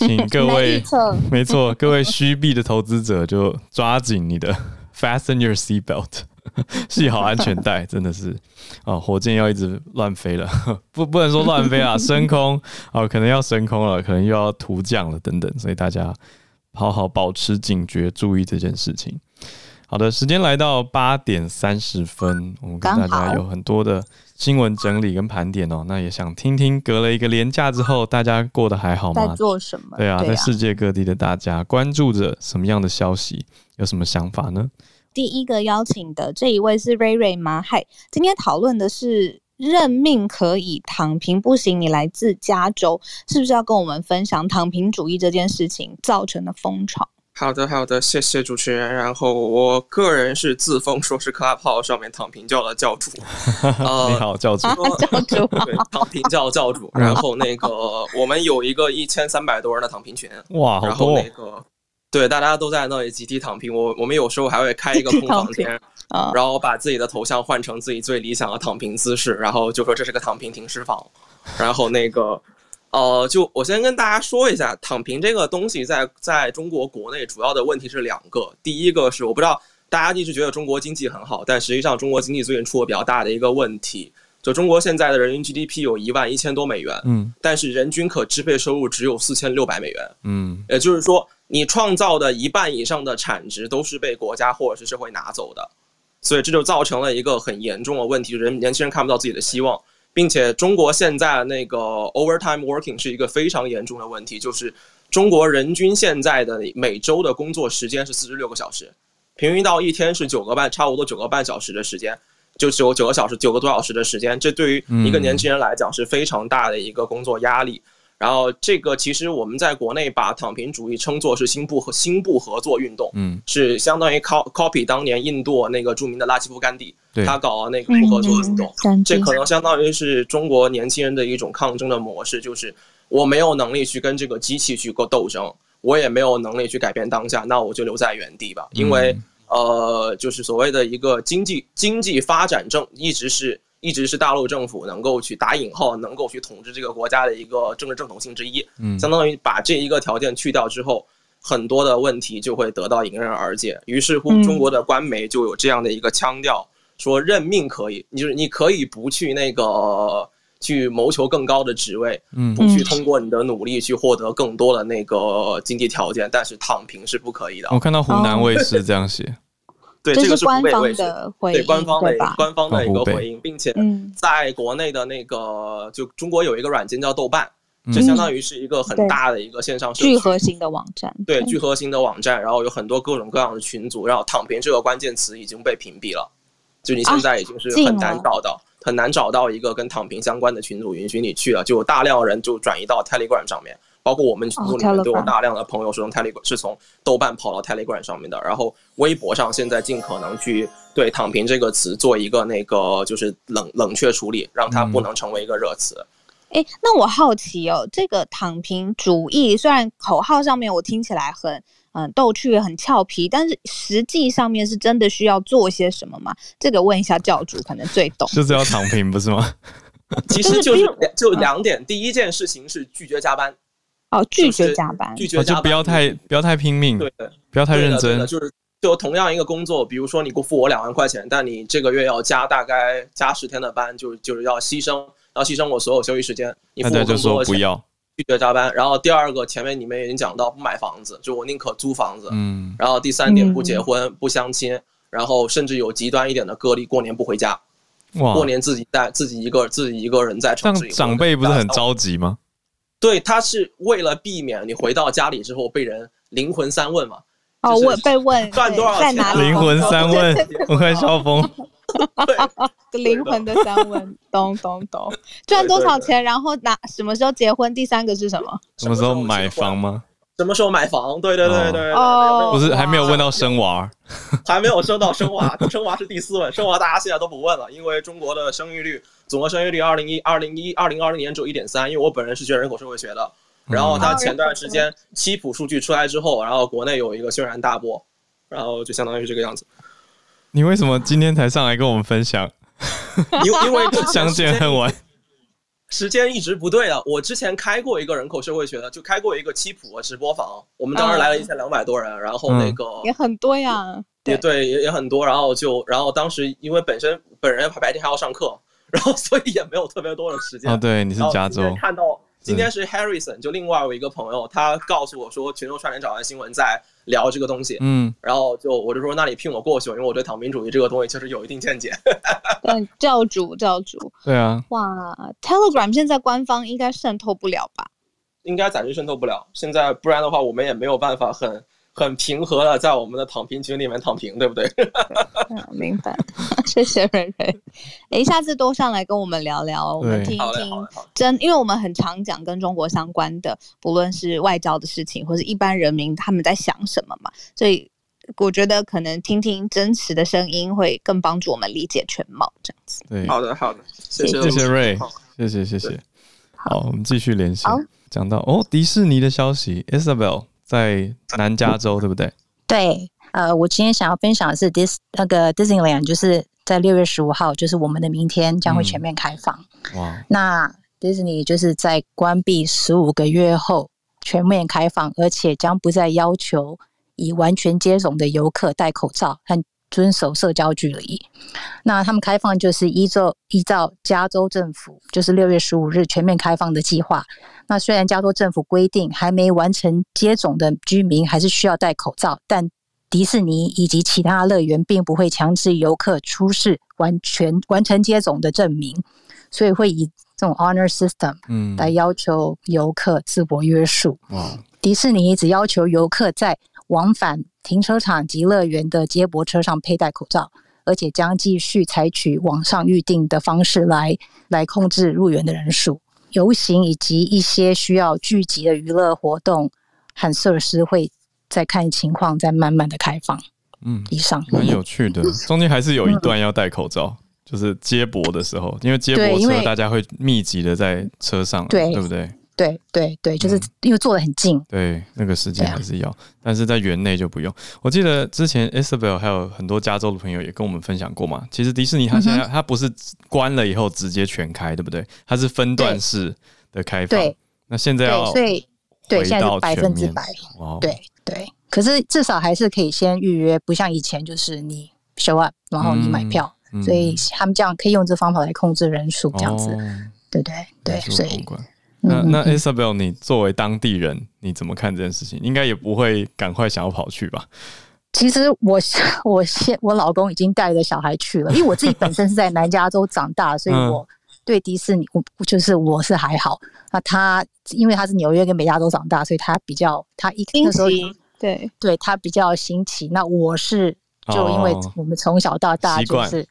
Speaker 1: 请各位，没错，各位虚币的投资者就抓紧你的 fasten your seat belt。系好安全带，真的是哦，火箭要一直乱飞了，不不能说乱飞啊，升空哦，可能要升空了，可能又要图降了等等，所以大家好好保持警觉，注意这件事情。好的，时间来到八点三十分，我们跟大家有很多的新闻整理跟盘点哦，那也想听听隔了一个年假之后，大家过得还好吗？
Speaker 2: 在做什么？
Speaker 1: 对啊，在世界各地的大家关注着什么样的消息？有什么想法呢？
Speaker 2: 第一个邀请的这一位是瑞瑞吗？嗨，今天讨论的是认命可以，躺平不行。你来自加州，是不是要跟我们分享躺平主义这件事情造成的风潮？
Speaker 3: 好的，好的，谢谢主持人。然后我个人是自封说是 Clubhouse 上面躺平教的教主。
Speaker 1: 呃、你好，教主，
Speaker 2: 教主，
Speaker 3: 对，躺平教教主。然后那个我们有一个一千三百多人的躺平群。
Speaker 1: 哇，好多。
Speaker 3: 然后那个。对，大家都在那里集体躺平。我我们有时候还会开一个空房间，然后把自己的头像换成自己最理想的躺平姿势，然后就说这是个躺平停尸房。然后那个，呃，就我先跟大家说一下，躺平这个东西在在中国国内主要的问题是两个。第一个是我不知道大家一直觉得中国经济很好，但实际上中国经济最近出了比较大的一个问题。就中国现在的人均 GDP 有一万一千多美元，嗯，但是人均可支配收入只有四千六百美元，嗯，也就是说，你创造的一半以上的产值都是被国家或者是社会拿走的，所以这就造成了一个很严重的问题，人年轻人看不到自己的希望，并且中国现在那个 overtime working 是一个非常严重的问题，就是中国人均现在的每周的工作时间是四十六个小时，平均到一天是九个半，差不多九个半小时的时间。就只有九个小时，九个多小时的时间，这对于一个年轻人来讲是非常大的一个工作压力。嗯、然后，这个其实我们在国内把躺平主义称作是新部和新部合作运动，嗯，是相当于 copy 当年印度那个著名的拉吉夫甘地，他搞的那个不合作运动，嗯、这可能相当于是中国年轻人的一种抗争的模式，就是我没有能力去跟这个机器去过斗争，我也没有能力去改变当下，那我就留在原地吧，因为。嗯。呃，就是所谓的一个经济经济发展政，一直是一直是大陆政府能够去打引号，能够去统治这个国家的一个政治正统性之一。嗯，相当于把这一个条件去掉之后，很多的问题就会得到迎刃而解。于是乎，中国的官媒就有这样的一个腔调，说任命可以，就是你可以不去那个。去谋求更高的职位，嗯，不去通过你的努力去获得更多的那个经济条件，嗯、但是躺平是不可以的。
Speaker 1: 我看到湖南卫视这样写，哦、
Speaker 3: 对，这个是官方的回应，对官方的
Speaker 2: 吧？
Speaker 3: 官方的一个回应，并且在国内的那个，就中国有一个软件叫豆瓣，这、嗯、相当于是一个很大的一个线上
Speaker 2: 聚合型的网站，
Speaker 3: 对，聚合型的网站，然后有很多各种各样的群组，然后躺平这个关键词已经被屏蔽了，就你现在已经是很难找到。啊很难找到一个跟躺平相关的群组允许你去了，就有大量人就转移到 Telegram 上面，包括我们群组里面都有大量的朋友是从 Telegram 是从豆瓣跑到 Telegram 上面的。然后微博上现在尽可能去对“躺平”这个词做一个那个就是冷冷却处理，让它不能成为一个热词。
Speaker 2: 哎、嗯，那我好奇哦，这个躺平主义虽然口号上面我听起来很。嗯，逗趣很俏皮，但是实际上面是真的需要做些什么吗？这个问一下教主，可能最懂。
Speaker 1: 就是要躺平，不是吗？
Speaker 3: 其实就是 就两点，第一件事情是拒绝加班。
Speaker 2: 哦，拒绝加班，
Speaker 3: 拒绝加班，
Speaker 1: 就不要太不要太拼命，对，不要太认真。
Speaker 3: 就是就同样一个工作，比如说你给付我两万块钱，但你这个月要加大概加十天的班，就就是要牺牲，要牺牲我所有休息时间。你付我更多的钱。不要。拒绝加班，然后第二个前面你们已经讲到不买房子，就我宁可租房子。嗯，然后第三点不结婚、嗯、不相亲，然后甚至有极端一点的个例，过年不回家，哇，过年自己带自己一个自己一个人在城市里。
Speaker 1: 长辈不是很着急吗？
Speaker 3: 对，他是为了避免你回到家里之后被人灵魂三问嘛。
Speaker 2: 哦，我被问
Speaker 3: 赚多少钱？
Speaker 1: 灵魂三问，我快笑疯。
Speaker 2: 灵魂的三问，咚咚咚，赚多少钱？然后哪什么时候结婚？第三个是什么？
Speaker 1: 什么时候买房吗？
Speaker 3: 什么时候买房？对对对对
Speaker 2: 哦，
Speaker 1: 不是还没有问到生娃，
Speaker 3: 还没有生到生娃，生娃是第四问，生娃大家现在都不问了，因为中国的生育率，总的生育率二零一二零一二零二零年只有一点三，因为我本人是学人口社会学的，然后他前段时间七普数据出来之后，然后国内有一个轩然大波，然后就相当于是这个样子。
Speaker 1: 你为什么今天才上来跟我们分享？
Speaker 3: 因因为
Speaker 1: 相见恨晚，
Speaker 3: 时间一直不对啊。我之前开过一个人口社会学的，就开过一个七普直播房，我们当时来了一千两百多人，然后那个、嗯、
Speaker 2: 也很多呀，
Speaker 3: 也对，也也很多。然后就然后当时因为本身本人白天还要上课，然后所以也没有特别多的时间。
Speaker 1: 啊，对，你是加州
Speaker 3: 看到。今天是 Harrison，就另外我一个朋友，他告诉我说，群众串联早安新闻在聊这个东西，嗯，然后就我就说，那你聘我过去，因为我对躺平主义这个东西确实有一定见解。
Speaker 2: 嗯，教主，教主，
Speaker 1: 对啊，
Speaker 2: 哇，Telegram 现在官方应该渗透不了吧？
Speaker 3: 应该暂时渗透不了，现在不然的话，我们也没有办法很。很平和的在我们的躺平群里面躺平，对不对？
Speaker 2: 嗯，明白。谢谢瑞瑞。哎，下次多上来跟我们聊聊，我们听一听真，因为我们很常讲跟中国相关的，不论是外交的事情，或是一般人民他们在想什么嘛。所以我觉得可能听听真实的声音会更帮助我们理解全貌，这样子。
Speaker 1: 对，
Speaker 3: 好的，好的，谢谢，
Speaker 1: 谢谢瑞，谢谢，谢谢。好，我们继续联系。讲到哦，迪士尼的消息，Isabel。在南加州，对不对？
Speaker 4: 对，呃，我今天想要分享的是 Dis 那个 Disneyland，就是在六月十五号，就是我们的明天将会全面开放。嗯、哇！那 Disney 就是在关闭十五个月后全面开放，而且将不再要求已完全接种的游客戴口罩和遵守社交距离。那他们开放就是依照依照加州政府就是六月十五日全面开放的计划。那虽然加州政府规定还没完成接种的居民还是需要戴口罩，但迪士尼以及其他乐园并不会强制游客出示完全完成接种的证明，所以会以。这种 honor system，嗯，来要求游客自我约束。嗯，迪士尼只要求游客在往返停车场及乐园的接驳车上佩戴口罩，而且将继续采取网上预定的方式来来控制入园的人数。游行以及一些需要聚集的娱乐活动和设施会再看情况再慢慢的开放。嗯，以上
Speaker 1: 蛮有趣的，中间还是有一段要戴口罩。嗯就是接驳的时候，因为接驳车大家会密集的在车上，对，对不对？
Speaker 4: 对对对，就是因为坐得很近，
Speaker 1: 对，那个时间还是要，但是在园内就不用。我记得之前 Isabel 还有很多加州的朋友也跟我们分享过嘛。其实迪士尼它现在它不是关了以后直接全开，对不对？它是分段式的开放。对，那现在要
Speaker 4: 所以对，现在是百分之百。对对，可是至少还是可以先预约，不像以前就是你 show up，然后你买票。所以他们这样可以用这方法来控制人数，这样子，哦、对对对。所以，
Speaker 1: 那那 Isabel，你作为当地人，你怎么看这件事情？应该也不会赶快想要跑去吧？
Speaker 4: 其实我我现我老公已经带着小孩去了，因为我自己本身是在南加州长大，所以我对迪士尼，我就是我是还好。那他因为他是纽约跟北加州长大，所以他比较他一那时候对对他比较新奇。那我是就因为我们从小到大就是。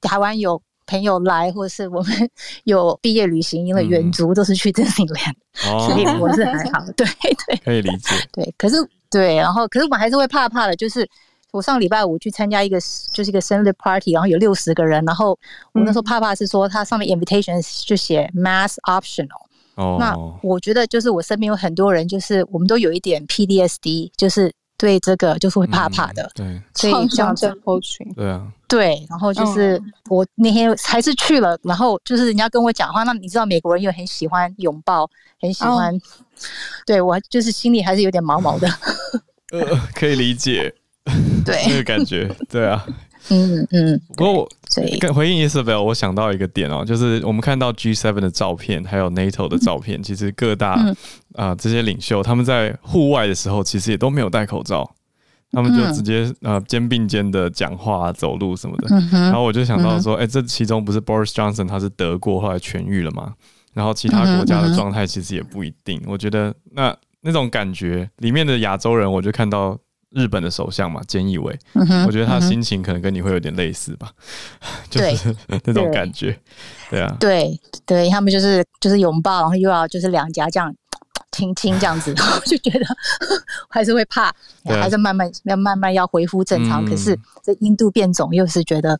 Speaker 4: 台湾有朋友来，或者是我们有毕业旅行，因为远足都是去迪士尼乐园，所以我是还好，对对，
Speaker 1: 可以理解。
Speaker 4: 对，可是对，然后可是我们还是会怕怕的。就是我上礼拜五去参加一个，就是一个生日 party，然后有六十个人，然后我那时候怕怕是说，它上面 invitation 就写 mass optional。哦，那我觉得就是我身边有很多人，就是我们都有一点 PDSD，就是。对这个就是会怕怕的，
Speaker 1: 嗯、
Speaker 4: 对，所以这样子，
Speaker 1: 对啊，
Speaker 4: 对，然后就是我那天还是去了，然后就是人家跟我讲话，那你知道美国人又很喜欢拥抱，很喜欢，哦、对我就是心里还是有点毛毛的，
Speaker 1: 呃，可以理解，
Speaker 4: 对
Speaker 1: 那个感觉，对啊。
Speaker 4: 嗯嗯，
Speaker 1: 不过我跟回应 Isabel，我想到一个点哦，就是我们看到 G7 的照片，还有 NATO 的照片，其实各大啊这些领袖他们在户外的时候，其实也都没有戴口罩，他们就直接呃肩并肩的讲话、走路什么的。然后我就想到说，哎，这其中不是 Boris Johnson 他是得过后来痊愈了吗？然后其他国家的状态其实也不一定。我觉得那那种感觉里面的亚洲人，我就看到。日本的首相嘛，菅义伟，我觉得他心情可能跟你会有点类似吧，嗯、就是 那种感觉，对，对啊，
Speaker 4: 对对，他们就是就是拥抱，然后又要就是两颊这样亲亲这样子，我就觉得还是会怕，还是慢慢要慢慢要恢复正常。嗯、可是这印度变种又是觉得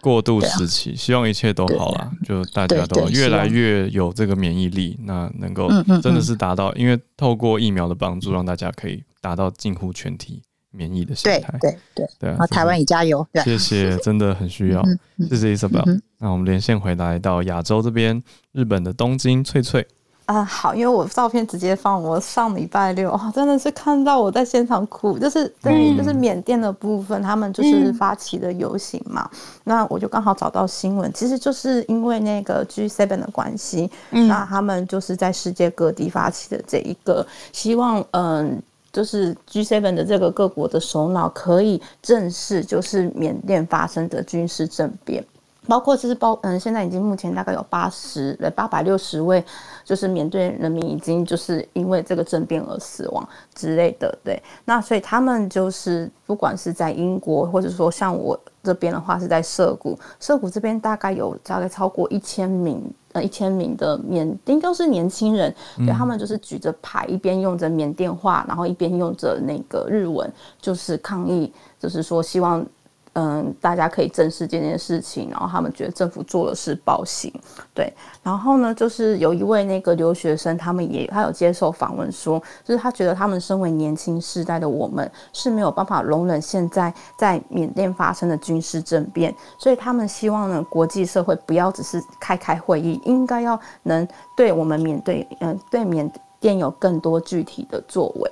Speaker 1: 过渡时期，希望一切都好啦，就大家都越来越有这个免疫力，那能够真的是达到，因为透过疫苗的帮助，让大家可以。达到近乎全体免疫的心态，
Speaker 4: 对对对。对啊！台湾也加油，
Speaker 1: 谢谢，真的很需要，谢谢 Isabel。那我们连线回来到亚洲这边，日本的东京，翠翠。
Speaker 5: 啊，好，因为我照片直接放我上礼拜六啊，真的是看到我在现场哭，就是对，就是缅甸的部分，他们就是发起的游行嘛，那我就刚好找到新闻，其实就是因为那个 G7 的关系，嗯。那他们就是在世界各地发起的这一个，希望嗯。就是 G7 的这个各国的首脑可以正视，就是缅甸发生的军事政变，包括就是包嗯，现在已经目前大概有八十呃八百六十位，就是缅甸人民已经就是因为这个政变而死亡之类的，对。那所以他们就是不管是在英国，或者说像我这边的话是在涩谷，涩谷这边大概有大概超过一千名。呃，一千名的缅甸都是年轻人，对，他们就是举着牌，一边用着缅甸话，然后一边用着那个日文，就是抗议，就是说希望嗯，大家可以正视这件事情，然后他们觉得政府做的是暴行，对。然后呢，就是有一位那个留学生，他们也他有接受访问说，就是他觉得他们身为年轻世代的我们是没有办法容忍现在在缅甸发生的军事政变，所以他们希望呢，国际社会不要只是开开会议，应该要能对我们缅对嗯对缅甸有更多具体的作为。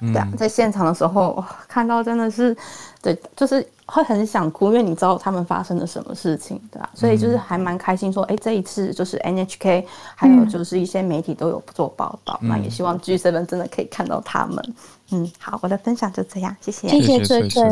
Speaker 5: 对啊，在现场的时候看到真的是，对，就是会很想哭，因为你知道他们发生了什么事情，对啊，所以就是还蛮开心说，说哎，这一次就是 NHK 还有就是一些媒体都有做报道，嗯、那也希望 G7 真的可以看到他们。嗯，好，我的分享就这样，谢谢，
Speaker 2: 谢谢翠翠，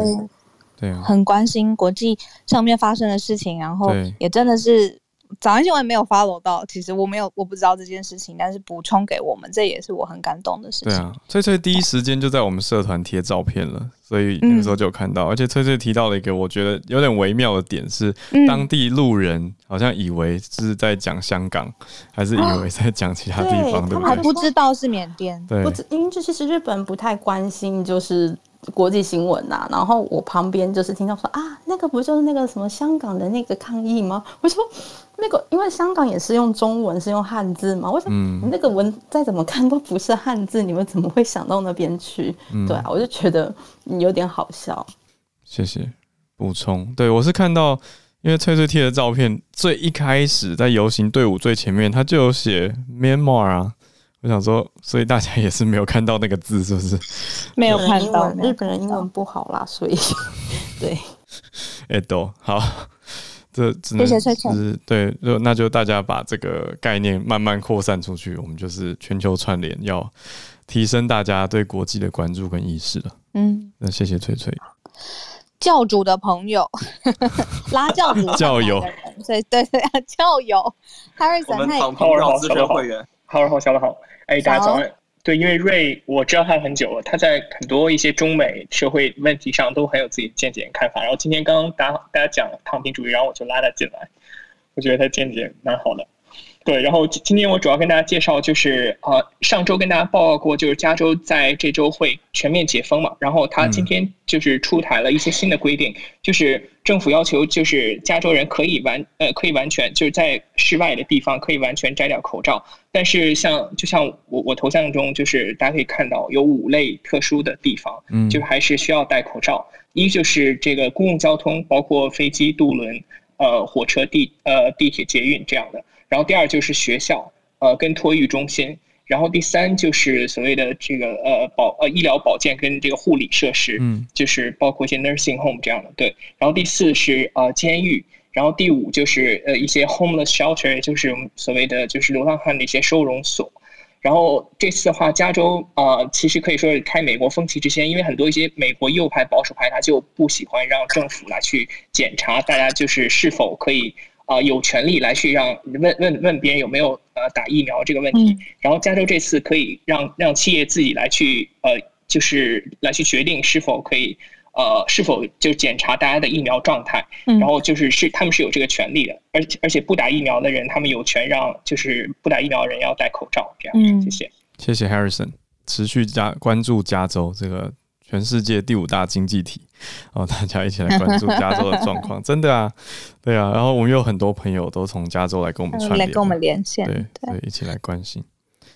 Speaker 2: 对啊，很关心国际上面发生的事情，然后也真的是。早安新闻没有 follow 到，其实我没有，我不知道这件事情，但是补充给我们，这也是我很感动的事情。对
Speaker 1: 啊，翠翠第一时间就在我们社团贴照片了，所以那个时候就有看到。嗯、而且翠翠提到了一个我觉得有点微妙的点是，当地路人好像以为是在讲香港，还是以为在讲其他地方，对，对不对？
Speaker 2: 他们还不知道是缅甸，
Speaker 1: 对，
Speaker 5: 不，因为这其实日本不太关心，就是。国际新闻呐、啊，然后我旁边就是听到说啊，那个不就是那个什么香港的那个抗议吗？我说那个，因为香港也是用中文，是用汉字嘛。我想，嗯，那个文再怎么看都不是汉字，你们怎么会想到那边去？嗯、对啊，我就觉得有点好笑。
Speaker 1: 谢谢补充。对，我是看到，因为翠翠贴的照片，最一开始在游行队伍最前面，他就有写 Myanmar 啊。我想说，所以大家也是没有看到那个字，是不是？
Speaker 2: 没有看到，
Speaker 5: 日本人英文不好啦，所以 对。
Speaker 1: 哎，都好，这只能是对，就那就大家把这个概念慢慢扩散出去，我们就是全球串联，要提升大家对国际的关注跟意识了。嗯，那谢谢翠翠。
Speaker 2: 教主的朋友，拉教主
Speaker 1: 教友，
Speaker 2: 对对对，教友。Harrison，
Speaker 3: 我们躺平让资深会员。
Speaker 6: 好好，小的好。哎，大家早上。对，因为瑞我知道他很久了，他在很多一些中美社会问题上都很有自己的见解看法。然后今天刚刚大家讲躺平主义，然后我就拉他进来，我觉得他见解蛮好的。对，然后今天我主要跟大家介绍，就是呃，上周跟大家报告过，就是加州在这周会全面解封嘛。然后他今天就是出台了一些新的规定，就是政府要求，就是加州人可以完呃可以完全就是在室外的地方可以完全摘掉口罩，但是像就像我我头像中就是大家可以看到有五类特殊的地方，嗯，就还是需要戴口罩。一就是这个公共交通，包括飞机、渡轮、呃火车、地呃地铁、捷运这样的。然后第二就是学校，呃，跟托育中心。然后第三就是所谓的这个呃保呃医疗保健跟这个护理设施，嗯，就是包括一些 nursing home 这样的，对。然后第四是呃监狱。然后第五就是呃一些 homeless shelter，就是所谓的就是流浪汉的一些收容所。然后这次的话，加州啊、呃，其实可以说是开美国风气之先，因为很多一些美国右派保守派他就不喜欢让政府来去检查大家就是是否可以。啊、呃，有权利来去让问问问别人有没有呃打疫苗这个问题，嗯、然后加州这次可以让让企业自己来去呃，就是来去决定是否可以呃是否就检查大家的疫苗状态，嗯、然后就是是他们是有这个权利的，而且而且不打疫苗的人他们有权让就是不打疫苗的人要戴口罩，这样，嗯、谢谢，
Speaker 1: 谢谢 Harrison，持续加关注加州这个。全世界第五大经济体，哦，大家一起来关注加州的状况，真的啊，对啊，然后我们有很多朋友都从加州来跟我们串联，
Speaker 2: 来跟我们连线，
Speaker 1: 对对，对，一起来关心。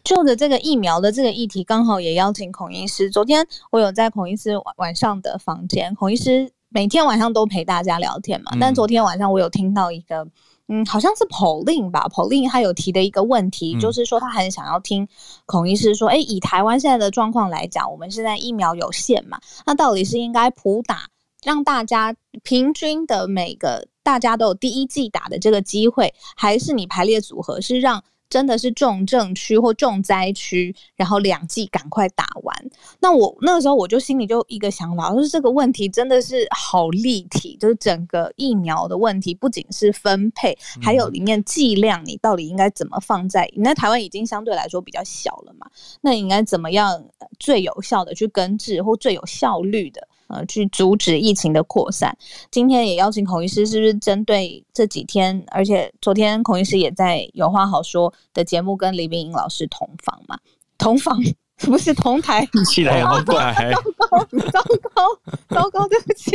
Speaker 2: 就着这个疫苗的这个议题，刚好也邀请孔医师。昨天我有在孔医师晚晚上的房间，孔医师每天晚上都陪大家聊天嘛，嗯、但昨天晚上我有听到一个。嗯，好像是 Pauline 吧，Pauline 他有提的一个问题，嗯、就是说他很想要听孔医师说，哎，以台湾现在的状况来讲，我们现在疫苗有限嘛，那到底是应该普打，让大家平均的每个大家都有第一季打的这个机会，还是你排列组合是让？真的是重症区或重灾区，然后两剂赶快打完。那我那个时候我就心里就一个想法，就是这个问题真的是好立体，就是整个疫苗的问题，不仅是分配，还有里面剂量，你到底应该怎么放在？你在台湾已经相对来说比较小了嘛，那你应该怎么样最有效的去根治，或最有效率的？呃，去阻止疫情的扩散。今天也邀请孔医师，是不是针对这几天？而且昨天孔医师也在有话好说的节目跟李冰莹老师同房嘛？同房 不是同台，
Speaker 6: 一起来
Speaker 1: 同台，
Speaker 2: 糟糕，糟糕，糟糕，对不起，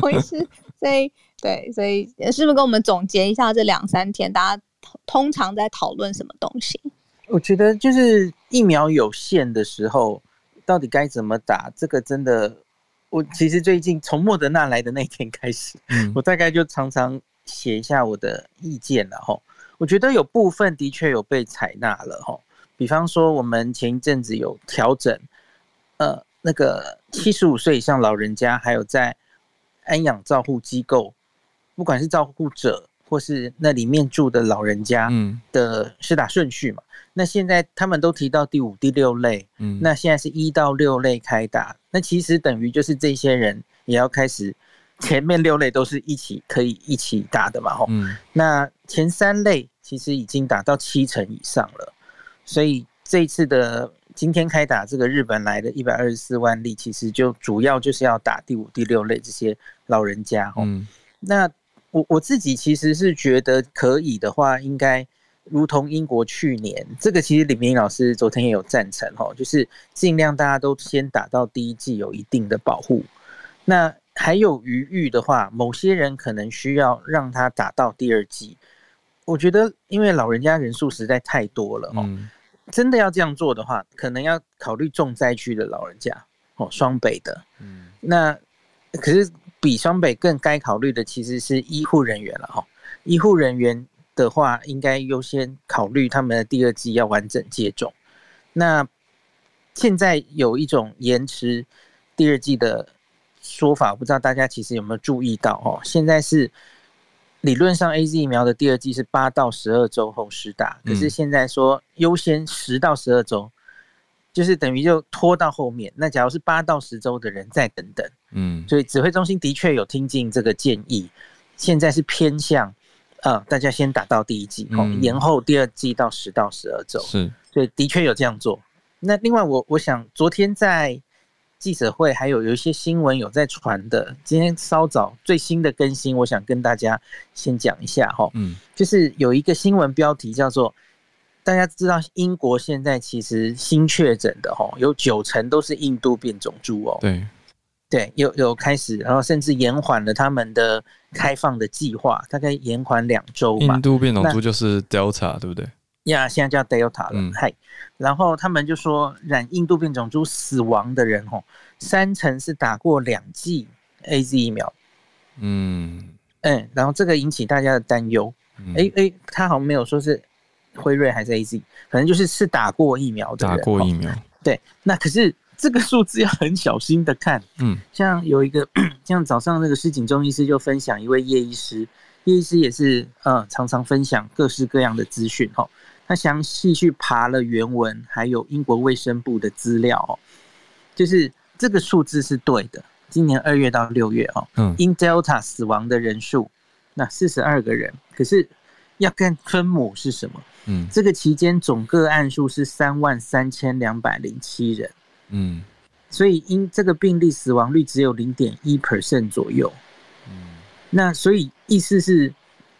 Speaker 2: 孔医师。所以，对，所以是不是跟我们总结一下这两三天大家通常在讨论什么东西？
Speaker 7: 我觉得就是疫苗有限的时候，到底该怎么打？这个真的，我其实最近从莫德纳来的那天开始，嗯、我大概就常常写一下我的意见了哈。我觉得有部分的确有被采纳了哈，比方说我们前一阵子有调整，呃，那个七十五岁以上老人家，还有在安养照护机构，不管是照护者或是那里面住的老人家，嗯，的施打顺序嘛。那现在他们都提到第五、第六类，嗯，那现在是一到六类开打，那其实等于就是这些人也要开始，前面六类都是一起可以一起打的嘛，吼，嗯，那前三类其实已经打到七成以上了，所以这一次的今天开打这个日本来的一百二十四万例，其实就主要就是要打第五、第六类这些老人家，吼，嗯，那我我自己其实是觉得可以的话，应该。如同英国去年，这个其实李明老师昨天也有赞成哈，就是尽量大家都先打到第一季，有一定的保护。那还有余裕的话，某些人可能需要让他打到第二季。我觉得，因为老人家人数实在太多了哦，真的要这样做的话，可能要考虑重灾区的老人家哦，双北的。嗯，那可是比双北更该考虑的其实是医护人员了哈，医护人员。的话，应该优先考虑他们的第二季要完整接种。那现在有一种延迟第二季的说法，不知道大家其实有没有注意到哦？现在是理论上 AZ 疫苗的第二季是八到十二周后施打，可是现在说优先十到十二周，就是等于就拖到后面。那假如是八到十周的人，再等等。嗯，所以指挥中心的确有听进这个建议，现在是偏向。啊、嗯，大家先打到第一季，哦，延后第二季到十到十二周，是，所以的确有这样做。那另外我，我我想昨天在记者会还有有一些新闻有在传的，今天稍早最新的更新，我想跟大家先讲一下哈，嗯，就是有一个新闻标题叫做，大家知道英国现在其实新确诊的吼，有九成都是印度变种株哦，对。对，有有开始，然后甚至延缓了他们的开放的计划，大概延缓两周吧。
Speaker 1: 印度变种株就是 Delta，对不对？
Speaker 7: 呀，现在叫 Delta 了。嗯，嗨，然后他们就说染印度变种株死亡的人吼，三成是打过两剂 AZ 疫苗。嗯嗯，然后这个引起大家的担忧。哎哎、嗯，他好像没有说是辉瑞还是 AZ，可能就是是打过疫苗的人。
Speaker 1: 打过疫苗。
Speaker 7: 对，那可是。这个数字要很小心的看，嗯，像有一个，像早上那个施锦中医师就分享一位叶医师，叶医师也是，呃，常常分享各式各样的资讯，哦，他详细去爬了原文，还有英国卫生部的资料，哦，就是这个数字是对的，今年二月到六月，哦，嗯，因 Delta 死亡的人数，那四十二个人，可是要看分母是什么，嗯，这个期间总个案数是三万三千两百零七人。嗯，所以因这个病例死亡率只有零点一 percent 左右，嗯，那所以意思是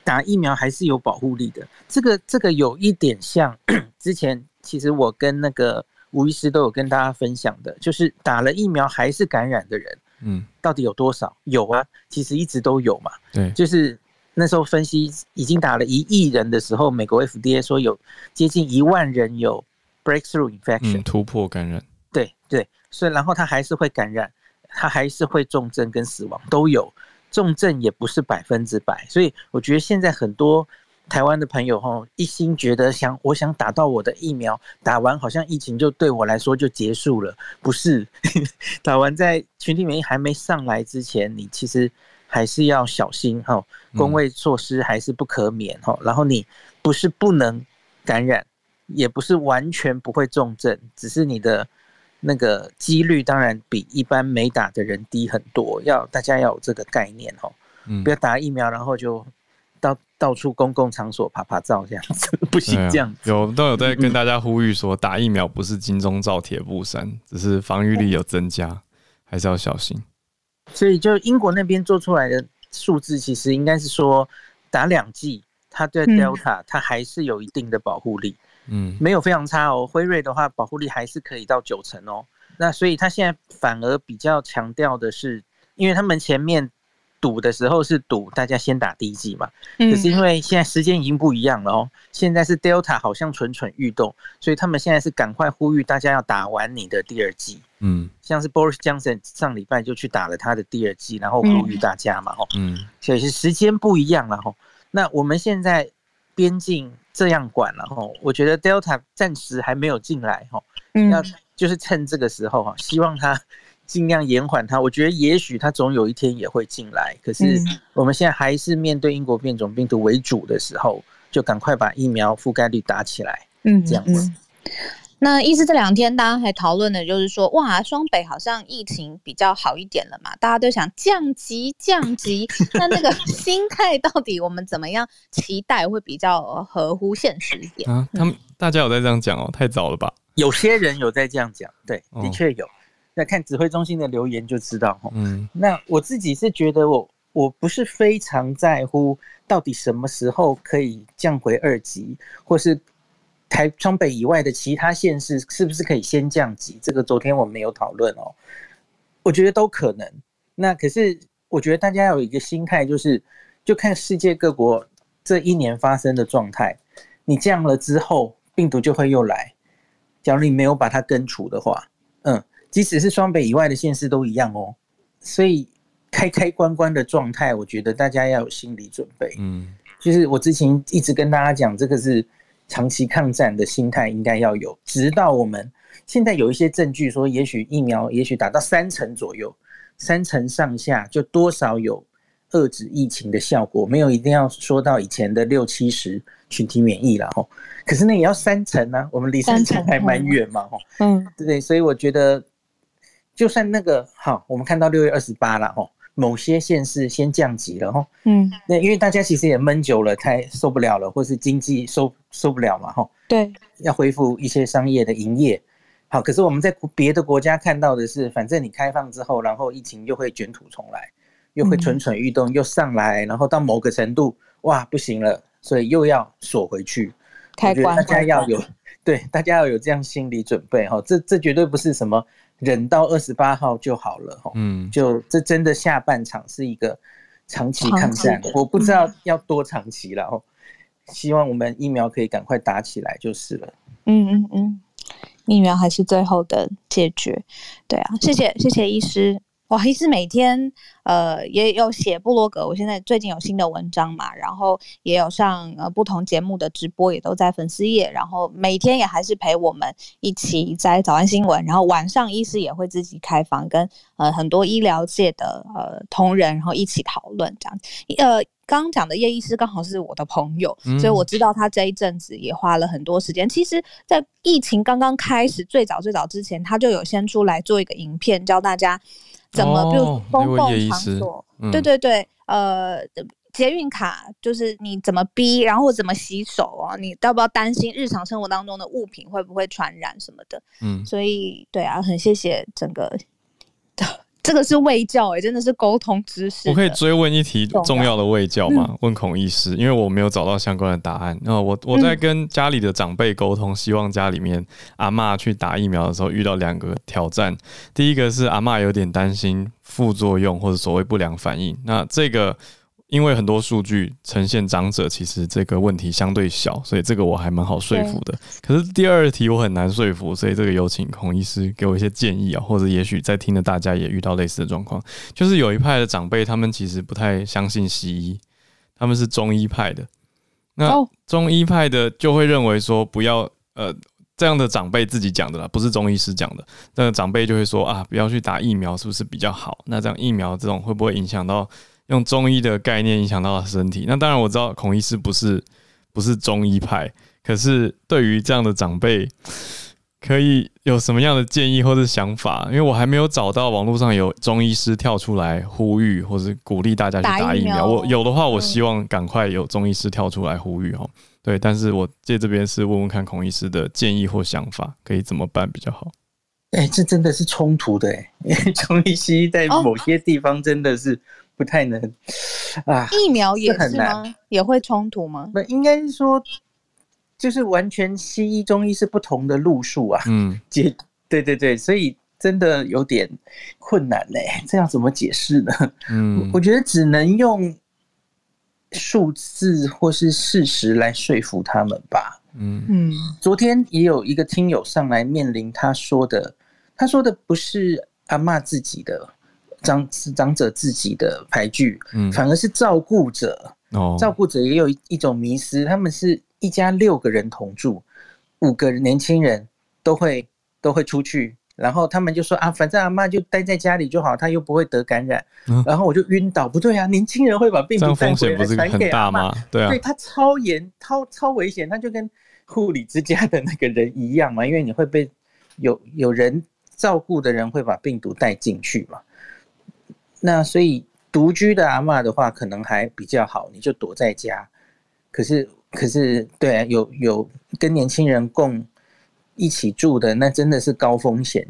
Speaker 7: 打疫苗还是有保护力的。这个这个有一点像 之前，其实我跟那个吴医师都有跟大家分享的，就是打了疫苗还是感染的人，嗯，到底有多少？有啊，其实一直都有嘛。对，就是那时候分析已经打了一亿人的时候，美国 FDA 说有接近一万人有 breakthrough infection，
Speaker 1: 嗯，突破感染。
Speaker 7: 对对，所以然后他还是会感染，他还是会重症跟死亡都有，重症也不是百分之百，所以我觉得现在很多台湾的朋友哈，一心觉得想我想打到我的疫苗，打完好像疫情就对我来说就结束了，不是，打完在群体免疫还没上来之前，你其实还是要小心哈，公卫措施还是不可免哈，然后你不是不能感染，也不是完全不会重症，只是你的。那个几率当然比一般没打的人低很多，要大家要有这个概念哦，嗯、不要打疫苗然后就到到处公共场所趴趴走这样子，不行这样子。
Speaker 1: 啊、有都有在跟大家呼吁说，打疫苗不是金钟罩铁布衫，只是防御力有增加，还是要小心。
Speaker 7: 所以就英国那边做出来的数字，其实应该是说打两剂，它对 Delta 它还是有一定的保护力。嗯，没有非常差哦。辉瑞的话，保护力还是可以到九成哦。那所以他现在反而比较强调的是，因为他们前面。赌的时候是赌大家先打第一剂嘛，可是因为现在时间已经不一样了哦，现在是 Delta 好像蠢蠢欲动，所以他们现在是赶快呼吁大家要打完你的第二剂。嗯，像是 Boris Johnson 上礼拜就去打了他的第二剂，然后呼吁大家嘛，哦，嗯，所以是时间不一样了吼。那我们现在边境这样管了吼，我觉得 Delta 暂时还没有进来吼，要就是趁这个时候哈，希望他。尽量延缓它，我觉得也许它总有一天也会进来。可是我们现在还是面对英国变种病毒为主的时候，就赶快把疫苗覆盖率打起来。嗯，这样子。
Speaker 2: 那意思这两天大家还讨论的就是说，哇，双北好像疫情比较好一点了嘛，大家都想降级降级。那那个心态到底我们怎么样期待会比较合乎现实一点？
Speaker 1: 啊，他们大家有在这样讲哦，太早了吧？
Speaker 7: 有些人有在这样讲，对，的确有。在看指挥中心的留言就知道，嗯，那我自己是觉得我我不是非常在乎到底什么时候可以降回二级，或是台双北以外的其他县市是不是可以先降级？这个昨天我们没有讨论哦，我觉得都可能。那可是我觉得大家要有一个心态，就是就看世界各国这一年发生的状态，你降了之后，病毒就会又来。假如你没有把它根除的话，嗯。即使是双北以外的县市都一样哦，所以开开关关的状态，我觉得大家要有心理准备。嗯，就是我之前一直跟大家讲，这个是长期抗战的心态应该要有，直到我们现在有一些证据说，也许疫苗也许打到三成左右，三成上下就多少有遏制疫情的效果，没有一定要说到以前的六七十群体免疫了吼。可是那也要三成呢，我们离三成还蛮远嘛吼。嗯，对，所以我觉得。就算那个好，我们看到六月二十八了吼，某些县市先降级了吼，嗯，那因为大家其实也闷久了，太受不了了，或是经济受受不了嘛吼，
Speaker 2: 对，
Speaker 7: 要恢复一些商业的营业，好，可是我们在别的国家看到的是，反正你开放之后，然后疫情又会卷土重来，又会蠢蠢欲动，又上来，然后到某个程度，哇，不行了，所以又要锁回去，
Speaker 2: 开关，
Speaker 7: 大家要有，对，大家要有这样心理准备哈，这这绝对不是什么。忍到二十八号就好了，嗯，就这真的下半场是一个长期抗战，我不知道要多长期了哦。希望我们疫苗可以赶快打起来就是了。
Speaker 2: 嗯嗯嗯，疫苗还是最后的解决。对啊，谢谢谢谢医师。哇，医师每天呃也有写部落格，我现在最近有新的文章嘛，然后也有上呃不同节目的直播，也都在粉丝页，然后每天也还是陪我们一起在早安新闻，然后晚上医师也会自己开房，跟呃很多医疗界的呃同仁，然后一起讨论这样。呃，刚刚讲的叶医师刚好是我的朋友，嗯、所以我知道他这一阵子也花了很多时间。其实，在疫情刚刚开始最早最早之前，他就有先出来做一个影片，教大家。怎么？比如公共场所，嗯、对对对，呃，捷运卡就是你怎么逼，然后怎么洗手啊？你要不要担心日常生活当中的物品会不会传染什么的？嗯，所以对啊，很谢谢整个。这个是卫教哎、欸，真的是沟通知识。
Speaker 1: 我可以追问一题重要的卫教吗？问孔医师，因为我没有找到相关的答案。那我我在跟家里的长辈沟通，希望家里面阿嬷去打疫苗的时候遇到两个挑战。第一个是阿嬷有点担心副作用或者所谓不良反应。那这个。因为很多数据呈现长者其实这个问题相对小，所以这个我还蛮好说服的。可是第二题我很难说服，所以这个有请孔医师给我一些建议啊，或者也许在听的大家也遇到类似的状况，就是有一派的长辈他们其实不太相信西医，他们是中医派的。那中医派的就会认为说不要呃这样的长辈自己讲的啦，不是中医师讲的。那长辈就会说啊，不要去打疫苗，是不是比较好？那这样疫苗这种会不会影响到？用中医的概念影响到他身体，那当然我知道孔医师不是不是中医派，可是对于这样的长辈，可以有什么样的建议或者想法？因为我还没有找到网络上有中医师跳出来呼吁或者鼓励大家去打疫苗。疫苗我有的话，我希望赶快有中医师跳出来呼吁哦。对，但是我借这边是问问看孔医师的建议或想法，可以怎么办比较好？
Speaker 7: 哎、欸，这真的是冲突的哎，因为中医西医在某些地方真的是。不太能啊，
Speaker 2: 疫苗也是吗？是也会冲突吗？
Speaker 7: 不，应该是说，就是完全西医中医是不同的路数啊。嗯，解对对对，所以真的有点困难嘞，这要怎么解释呢？嗯，我觉得只能用数字或是事实来说服他们吧。嗯嗯，昨天也有一个听友上来面临他说的，他说的不是阿骂自己的长是长者自己的牌具，嗯，反而是照顾者。哦，照顾者也有一种迷失，他们是一家六个人同住，五个年轻人都会都会出去，然后他们就说啊，反正阿妈就待在家里就好，他又不会得感染。嗯、然后我就晕倒，不对啊，年轻人会把病毒带回来传给阿妈，对啊，对他超严、超超危险，他就跟护理之家的那个人一样嘛，因为你会被有有人照顾的人会把病毒带进去嘛，那所以。独居的阿嬷的话，可能还比较好，你就躲在家。可是，可是，对啊，有有跟年轻人共一起住的，那真的是高风险。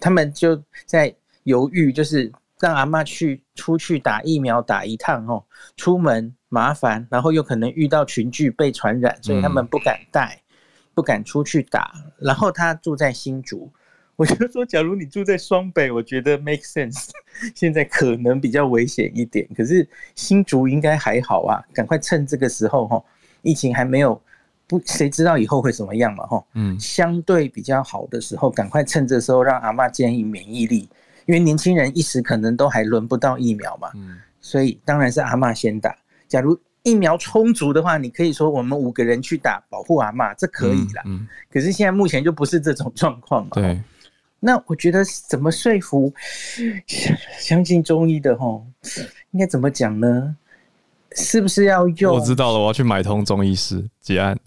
Speaker 7: 他们就在犹豫，就是让阿嬷去出去打疫苗打一趟哦，出门麻烦，然后又可能遇到群聚被传染，所以他们不敢带，不敢出去打。然后他住在新竹。我就说，假如你住在双北，我觉得 make sense。现在可能比较危险一点，可是新竹应该还好啊。赶快趁这个时候哈，疫情还没有不，谁知道以后会怎么样嘛哈。嗯，相对比较好的时候，赶快趁这时候让阿妈建立免疫力，因为年轻人一时可能都还轮不到疫苗嘛。嗯，所以当然是阿妈先打。假如疫苗充足的话，你可以说我们五个人去打，保护阿妈，这可以啦。嗯，可是现在目前就不是这种状况嘛。对。那我觉得怎么说服相信中医的吼，应该怎么讲呢？是不是要用？
Speaker 1: 我知道了，我要去买通中医师结案。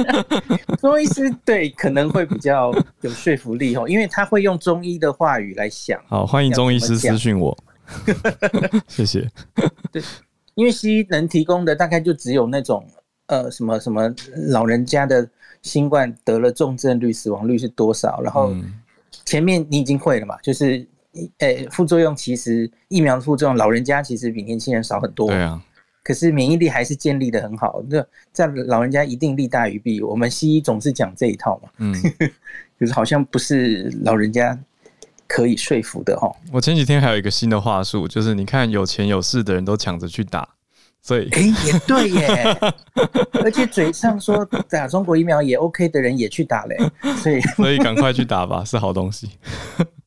Speaker 7: 中医师对可能会比较有说服力吼，因为他会用中医的话语来想。
Speaker 1: 好，欢迎中医师私讯我。谢谢。
Speaker 7: 对，因为西医能提供的大概就只有那种呃什么什么老人家的新冠得了重症率、死亡率是多少，然后。嗯前面你已经会了嘛？就是，呃，副作用其实疫苗的副作用，老人家其实比年轻人少很多。对啊。可是免疫力还是建立的很好，那在老人家一定利大于弊。我们西医总是讲这一套嘛。嗯。可是好像不是老人家可以说服的哦。
Speaker 1: 我前几天还有一个新的话术，就是你看有钱有势的人都抢着去打。所以，
Speaker 7: 哎，也对耶，而且嘴上说打中国疫苗也 OK 的人也去打嘞，所以，
Speaker 1: 所以赶快去打吧，是好东西。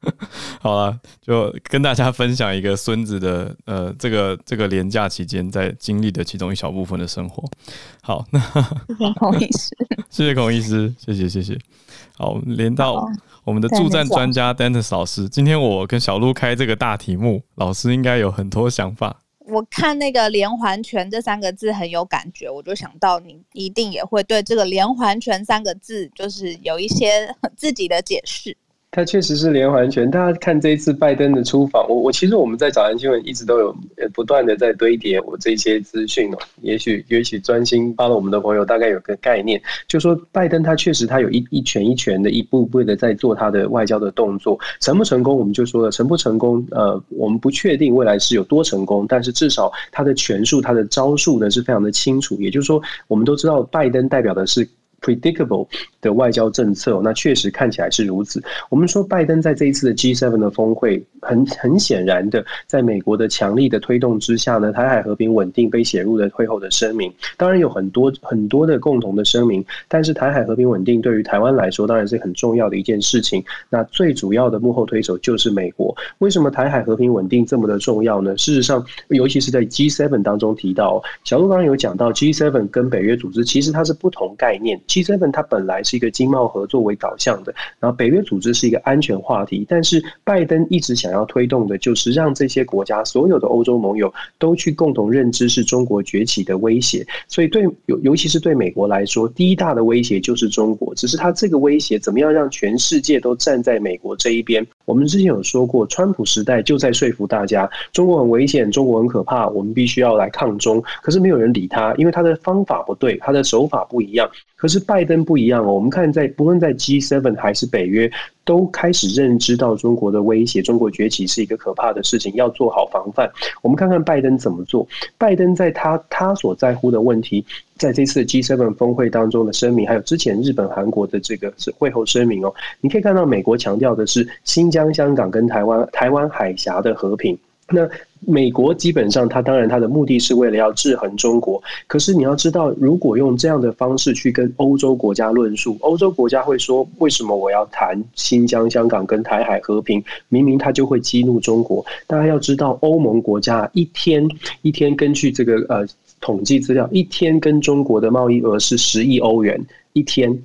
Speaker 1: 好了，就跟大家分享一个孙子的呃，这个这个连假期间在经历的其中一小部分的生活。好，那谢谢孔医师，谢谢孔医师，谢谢谢谢。好，连到我们的助战专家 Dennis 老师，今天我跟小鹿开这个大题目，老师应该有很多想法。
Speaker 2: 我看那个连环拳这三个字很有感觉，我就想到你一定也会对这个连环拳三个字就是有一些 自己的解释。
Speaker 8: 他确实是连环拳。大家看这一次拜登的出访，我我其实我们在早安新闻一直都有呃不断的在堆叠我这些资讯哦。也许也许专心帮了我们的朋友大概有个概念，就说拜登他确实他有一一拳一拳的一步步的在做他的外交的动作，成不成功我们就说了成不成功呃我们不确定未来是有多成功，但是至少他的拳术他的招数呢是非常的清楚。也就是说我们都知道拜登代表的是。Predictable 的外交政策，那确实看起来是如此。我们说拜登在这一次的 G7 的峰会，很很显然的，在美国的强力的推动之下呢，台海和平稳定被写入了会后的声明。当然有很多很多的共同的声明，但是台海和平稳定对于台湾来说，当然是很重要的一件事情。那最主要的幕后推手就是美国。为什么台海和平稳定这么的重要呢？事实上，尤其是在 G7 当中提到，小鹿刚刚有讲到 G7 跟北约组织其实它是不同概念。G7 它本来是一个经贸合作为导向的，然后北约组织是一个安全话题，但是拜登一直想要推动的就是让这些国家所有的欧洲盟友都去共同认知是中国崛起的威胁，所以对尤尤其是对美国来说，第一大的威胁就是中国，只是他这个威胁怎么样让全世界都站在美国这一边？我们之前有说过，川普时代就在说服大家中国很危险，中国很可怕，我们必须要来抗中，可是没有人理他，因为他的方法不对，他的手法不一样，可是。拜登不一样哦，我们看在不论在 G7 还是北约。都开始认知到中国的威胁，中国崛起是一个可怕的事情，要做好防范。我们看看拜登怎么做。拜登在他他所在乎的问题，在这次 G7 峰会当中的声明，还有之前日本、韩国的这个会后声明哦，你可以看到美国强调的是新疆、香港跟台湾台湾海峡的和平。那美国基本上，它当然它的目的是为了要制衡中国。可是你要知道，如果用这样的方式去跟欧洲国家论述，欧洲国家会说：为什么我要谈新疆、香港跟台海和平？明明他就会激怒中国。大家要知道，欧盟国家一天一天根据这个呃统计资料，一天跟中国的贸易额是十亿欧元。一天，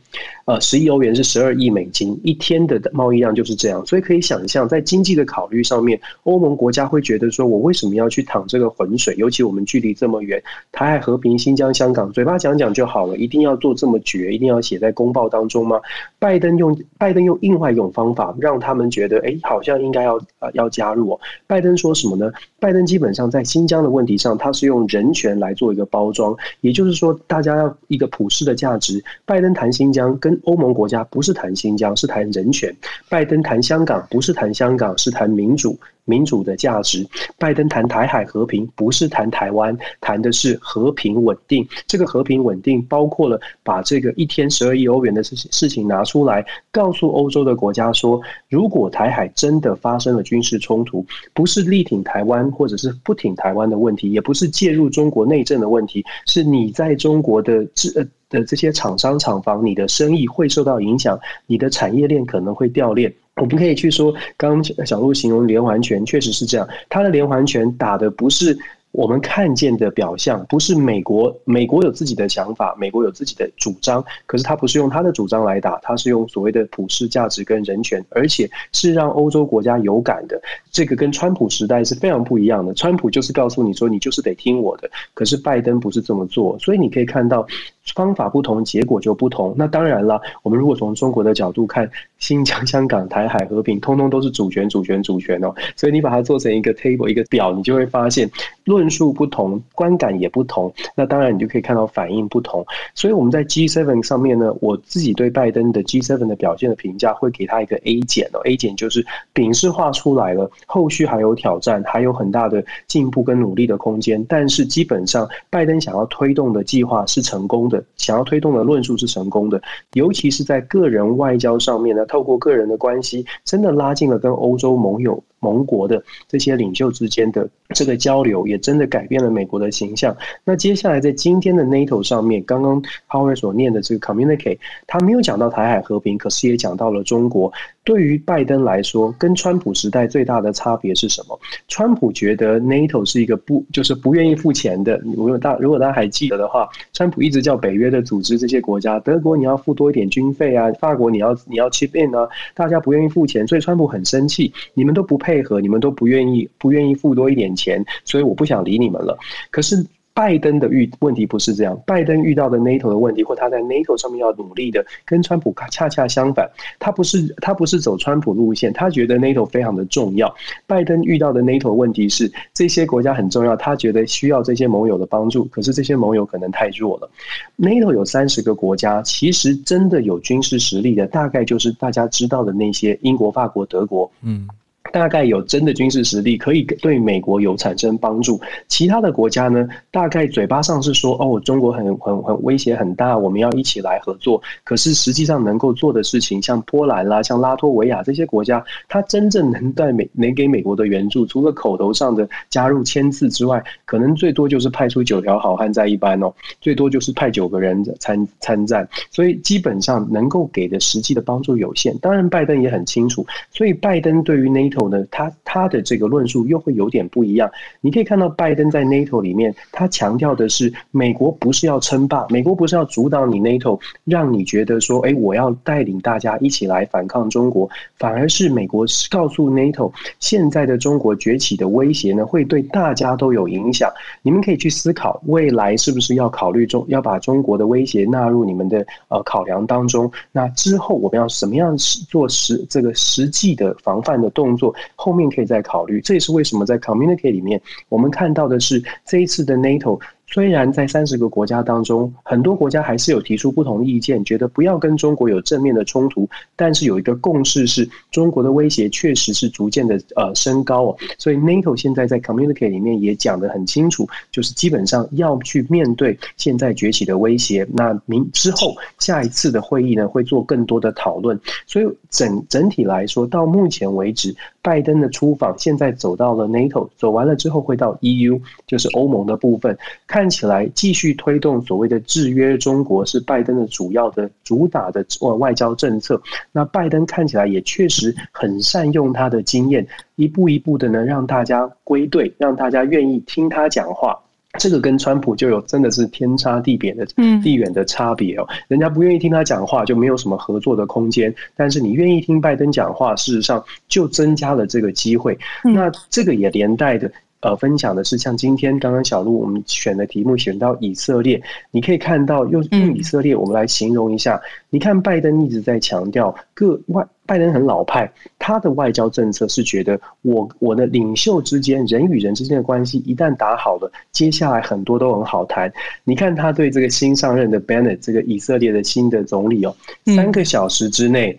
Speaker 8: 呃，十亿欧元是十二亿美金，一天的贸易量就是这样，所以可以想象，在经济的考虑上面，欧盟国家会觉得说，我为什么要去淌这个浑水？尤其我们距离这么远，台海和平、新疆、香港，嘴巴讲讲就好了，一定要做这么绝，一定要写在公报当中吗？拜登用拜登用另外一种方法，让他们觉得，哎，好像应该要呃要加入哦。拜登说什么呢？拜登基本上在新疆的问题上，他是用人权来做一个包装，也就是说，大家要一个普世的价值。拜拜登谈新疆，跟欧盟国家不是谈新疆，是谈人权；拜登谈香港，不是谈香港，是谈民主。民主的价值，拜登谈台海和平，不是谈台湾，谈的是和平稳定。这个和平稳定包括了把这个一天十二亿欧元的事事情拿出来，告诉欧洲的国家说，如果台海真的发生了军事冲突，不是力挺台湾或者是不挺台湾的问题，也不是介入中国内政的问题，是你在中国的这的这些厂商厂房，你的生意会受到影响，你的产业链可能会掉链。我们可以去说，刚刚小鹿形容连环拳，确实是这样。他的连环拳打的不是我们看见的表象，不是美国。美国有自己的想法，美国有自己的主张，可是他不是用他的主张来打，他是用所谓的普世价值跟人权，而且是让欧洲国家有感的。这个跟川普时代是非常不一样的。川普就是告诉你说，你就是得听我的，可是拜登不是这么做，所以你可以看到。方法不同，结果就不同。那当然了，我们如果从中国的角度看，新疆、香港、台海和平，通通都是主权、主权、主权哦。所以你把它做成一个 table、一个表，你就会发现论述不同，观感也不同。那当然，你就可以看到反应不同。所以我们在 G7 上面呢，我自己对拜登的 G7 的表现的评价，会给他一个 A 减哦。A 减就是饼是画出来了，后续还有挑战，还有很大的进步跟努力的空间。但是基本上，拜登想要推动的计划是成功的。想要推动的论述是成功的，尤其是在个人外交上面呢，透过个人的关系，真的拉近了跟欧洲盟友。盟国的这些领袖之间的这个交流，也真的改变了美国的形象。那接下来在今天的 NATO 上面，刚刚 Howard 所念的这个 communicate，他没有讲到台海和平，可是也讲到了中国。对于拜登来说，跟川普时代最大的差别是什么？川普觉得 NATO 是一个不，就是不愿意付钱的。如果大如果大家还记得的话，川普一直叫北约的组织这些国家，德国你要付多一点军费啊，法国你要你要 chip in 啊，大家不愿意付钱，所以川普很生气，你们都不配合，你们都不愿意不愿意付多一点钱，所以我不想理你们了。可是。拜登的遇问题不是这样，拜登遇到的 NATO 的问题，或他在 NATO 上面要努力的，跟川普恰恰相反。他不是他不是走川普路线，他觉得 NATO 非常的重要。拜登遇到的 NATO 问题是这些国家很重要，他觉得需要这些盟友的帮助，可是这些盟友可能太弱了。NATO 有三十个国家，其实真的有军事实力的，大概就是大家知道的那些英国、法国、德国，嗯。大概有真的军事实力，可以对美国有产生帮助。其他的国家呢，大概嘴巴上是说哦，中国很很很威胁很大，我们要一起来合作。可是实际上能够做的事情，像波兰啦、像拉脱维亚这些国家，它真正能带美 能给美国的援助，除了口头上的加入签字之外，可能最多就是派出九条好汉在一班哦，最多就是派九个人参参战。所以基本上能够给的实际的帮助有限。当然，拜登也很清楚，所以拜登对于 NATO NATO。呢，他他的这个论述又会有点不一样。你可以看到，拜登在 NATO 里面，他强调的是，美国不是要称霸，美国不是要主导你 NATO，让你觉得说，哎，我要带领大家一起来反抗中国，反而是美国告诉 NATO，现在的中国崛起的威胁呢，会对大家都有影响。你们可以去思考，未来是不是要考虑中，要把中国的威胁纳入你们的呃考量当中？那之后我们要什么样做实这个实际的防范的动作？后面可以再考虑，这也是为什么在 community 里面，我们看到的是这一次的 NATO 虽然在三十个国家当中，很多国家还是有提出不同意见，觉得不要跟中国有正面的冲突，但是有一个共识是，中国的威胁确实是逐渐的呃升高哦。所以 NATO 现在在 communicate 里面也讲得很清楚，就是基本上要去面对现在崛起的威胁。那明之后下一次的会议呢，会做更多的讨论。所以整整体来说，到目前为止，拜登的出访现在走到了 NATO，走完了之后会到 EU，就是欧盟的部分。看起来继续推动所谓的制约中国是拜登的主要的主打的外外交政策。那拜登看起来也确实很善用他的经验，一步一步的呢让大家归队，让大家愿意听他讲话。这个跟川普就有真的是天差地别的地远的差别哦。人家不愿意听他讲话，就没有什么合作的空间。但是你愿意听拜登讲话，事实上就增加了这个机会。那这个也连带的。呃，分享的是像今天刚刚小鹿我们选的题目选到以色列，你可以看到用用以色列我们来形容一下。你看拜登一直在强调各外，拜登很老派，他的外交政策是觉得我我的领袖之间人与人之间的关系一旦打好了，接下来很多都很好谈。你看他对这个新上任的 Bennett 这个以色列的新的总理哦，三个小时之内。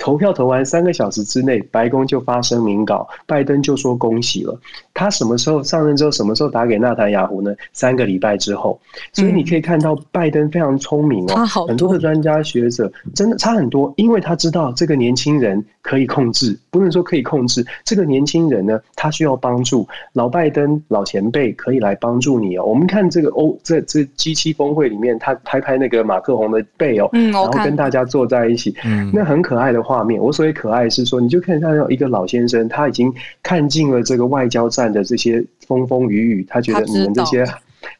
Speaker 8: 投票投完三个小时之内，白宫就发声明稿，拜登就说恭喜了。他什么时候上任之后，什么时候打给纳坦雅胡呢？三个礼拜之后。所以你可以看到，拜登非常聪明哦。很多的专家学者真的差很多，因为他知道这个年轻人可以控制，不能说可以控制这个年轻人呢，他需要帮助。老拜登老前辈可以来帮助你哦。我们看这个欧这这 G 七峰会里面，他拍拍那个马克宏的背哦，然后跟大家坐在一起，那很可爱。的画面，我所谓可爱是说，你就可以看到一个老先生，他已经看尽了这个外交战的这些风风雨雨，他觉得你们这些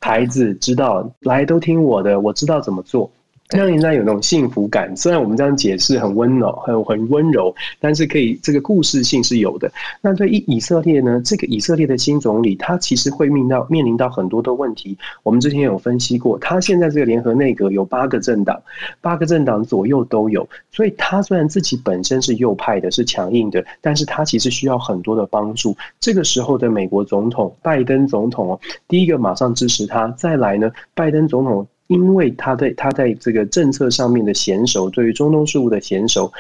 Speaker 8: 孩子知道，来都听我的，我知道怎么做。让人家有那种幸福感。虽然我们这样解释很温柔、很很温柔，但是可以这个故事性是有的。那对以以色列呢？这个以色列的新总理，他其实会面到面临到很多的问题。我们之前有分析过，他现在这个联合内阁有八个政党，八个政党左右都有。所以他虽然自己本身是右派的，是强硬的，但是他其实需要很多的帮助。这个时候的美国总统拜登总统哦，第一个马上支持他。再来呢，拜登总统。因为他在他在这个政策上面的娴熟，对于中东事务的娴熟，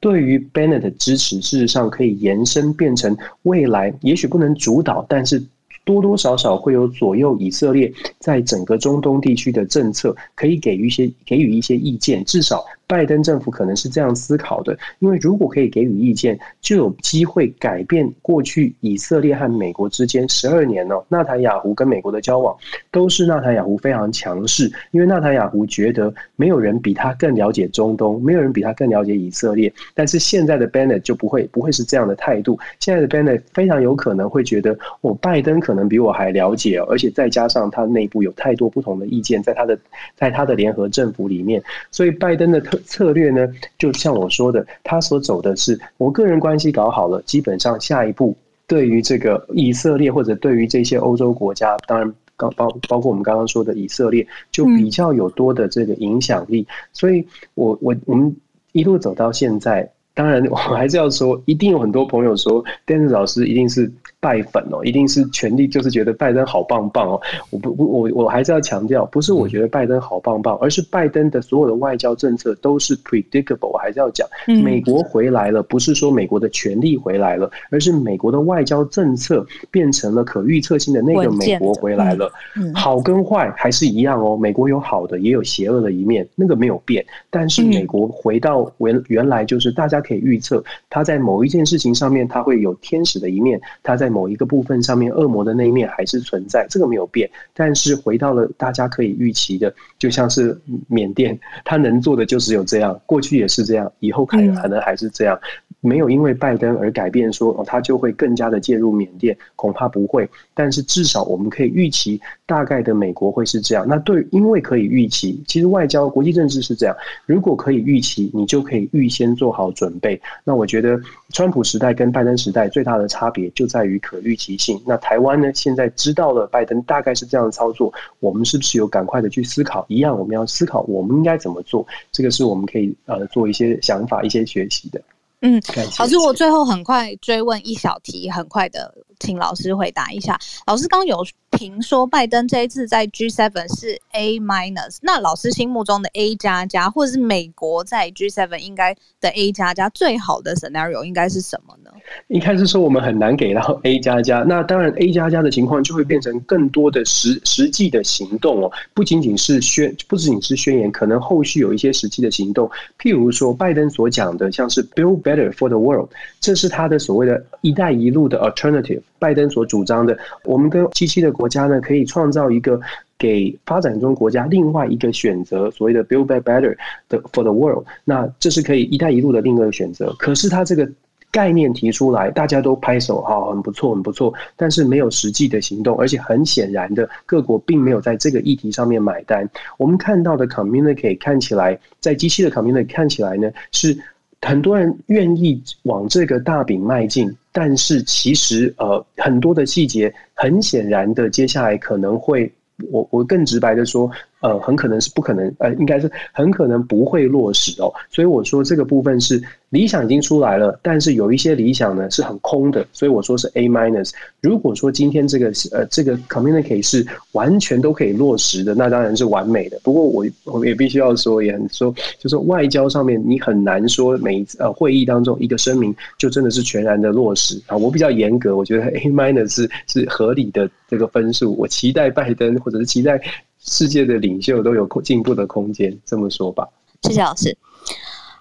Speaker 8: 对于 Bennett 的支持，事实上可以延伸变成未来，也许不能主导，但是多多少少会有左右以色列在整个中东地区的政策，可以给予一些给予一些意见，至少。拜登政府可能是这样思考的，因为如果可以给予意见，就有机会改变过去以色列和美国之间十二年哦，纳坦雅胡跟美国的交往都是纳坦雅胡非常强势，因为纳坦雅胡觉得没有人比他更了解中东，没有人比他更了解以色列。但是现在的 Bennett 就不会不会是这样的态度，现在的 Bennett 非常有可能会觉得，哦，拜登可能比我还了解，而且再加上他内部有太多不同的意见，在他的在他的联合政府里面，所以拜登的特。策略呢，就像我说的，他所走的是我个人关系搞好了，基本上下一步对于这个以色列或者对于这些欧洲国家，当然刚包包括我们刚刚说的以色列，就比较有多的这个影响力。所以我我我们一路走到现在，当然我还是要说，一定有很多朋友说，Dennis 老师一定是。拜粉哦，一定是全力，就是觉得拜登好棒棒哦。我不不，我我还是要强调，不是我觉得拜登好棒棒，而是拜登的所有的外交政策都是 predictable。我还是要讲，美国回来了，不是说美国的权力回来了，而是美国的外交政策变成了可预测性的那个美国回来了。好跟坏还是一样哦，美国有好的，也有邪恶的一面，那个没有变。但是美国回到原原来就是大家可以预测，他在某一件事情上面，他会有天使的一面，他在。某一个部分上面，恶魔的那一面还是存在，这个没有变。但是回到了大家可以预期的，就像是缅甸，他能做的就只有这样，过去也是这样，以后可能可能还是这样。没有因为拜登而改变说，哦，他就会更加的介入缅甸，恐怕不会。但是至少我们可以预期，大概的美国会是这样。那对，因为可以预期，其实外交、国际政治是这样。如果可以预期，你就可以预先做好准备。那我觉得，川普时代跟拜登时代最大的差别就在于可预期性。那台湾呢，现在知道了拜登大概是这样的操作，我们是不是有赶快的去思考？一样，我们要思考我们应该怎么做。这个是我们可以呃做一些想法、一些学习的。
Speaker 2: 嗯，老师，我最后很快追问一小题，很快的请老师回答一下。老师刚有评说，拜登这一次在 G7 是 A minus，那老师心目中的 A 加加，或者是美国在 G7 应该的 A 加加，最好的 scenario 应该是什么呢？
Speaker 8: 应该是说我们很难给到 A 加加，那当然 A 加加的情况就会变成更多的实实际的行动哦，不仅仅是宣，不仅仅是宣言，可能后续有一些实际的行动，譬如说拜登所讲的，像是 Build Better for the World，这是他的所谓的一带一路的 alternative，拜登所主张的，我们跟 G7 的国家呢，可以创造一个给发展中国家另外一个选择，所谓的 Build Better 的 for the World，那这是可以一带一路的另一个选择，可是他这个。概念提出来，大家都拍手，好，很不错，很不错。但是没有实际的行动，而且很显然的，各国并没有在这个议题上面买单。我们看到的 communicate 看起来，在机器的 communicate 看起来呢，是很多人愿意往这个大饼迈进，但是其实呃，很多的细节，很显然的，接下来可能会，我我更直白的说。呃，很可能是不可能，呃，应该是很可能不会落实哦。所以我说这个部分是理想已经出来了，但是有一些理想呢是很空的，所以我说是 A minus。如果说今天这个呃这个 communicate 是完全都可以落实的，那当然是完美的。不过我我也必须要说，也很说，就是外交上面你很难说每一次呃会议当中一个声明就真的是全然的落实啊。我比较严格，我觉得 A minus 是是合理的这个分数。我期待拜登或者是期待。世界的领袖都有进步的空间，这么说吧。
Speaker 2: 谢谢老师。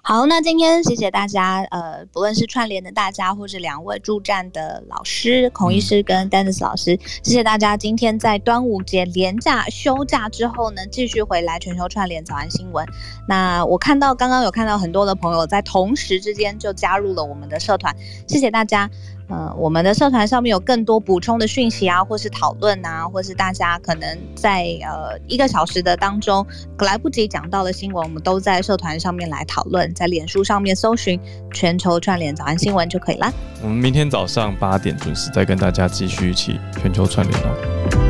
Speaker 2: 好，那今天谢谢大家，呃，不论是串联的大家，或是两位助战的老师，孔医师跟 Dennis 老师，谢谢大家今天在端午节连假休假之后呢，继续回来全球串联早安新闻。那我看到刚刚有看到很多的朋友在同时之间就加入了我们的社团，谢谢大家。呃，我们的社团上面有更多补充的讯息啊，或是讨论啊，或是大家可能在呃一个小时的当中来不及讲到的新闻，我们都在社团上面来讨论，在脸书上面搜寻全球串联早安新闻就可以啦。
Speaker 1: 我们明天早上八点准时再跟大家继续一起全球串联哦。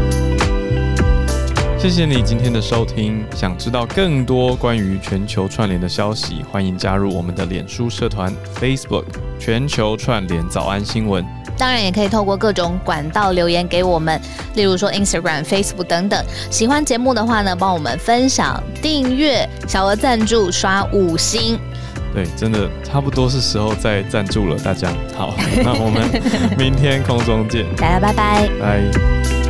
Speaker 1: 谢谢你今天的收听。想知道更多关于全球串联的消息，欢迎加入我们的脸书社团 Facebook 全球串联早安新闻。
Speaker 2: 当然，也可以透过各种管道留言给我们，例如说 Instagram、Facebook 等等。喜欢节目的话呢，帮我们分享、订阅、小额赞助、刷五星。
Speaker 1: 对，真的差不多是时候再赞助了，大家好。那我们 明天空中见，
Speaker 2: 大家拜拜，
Speaker 1: 拜。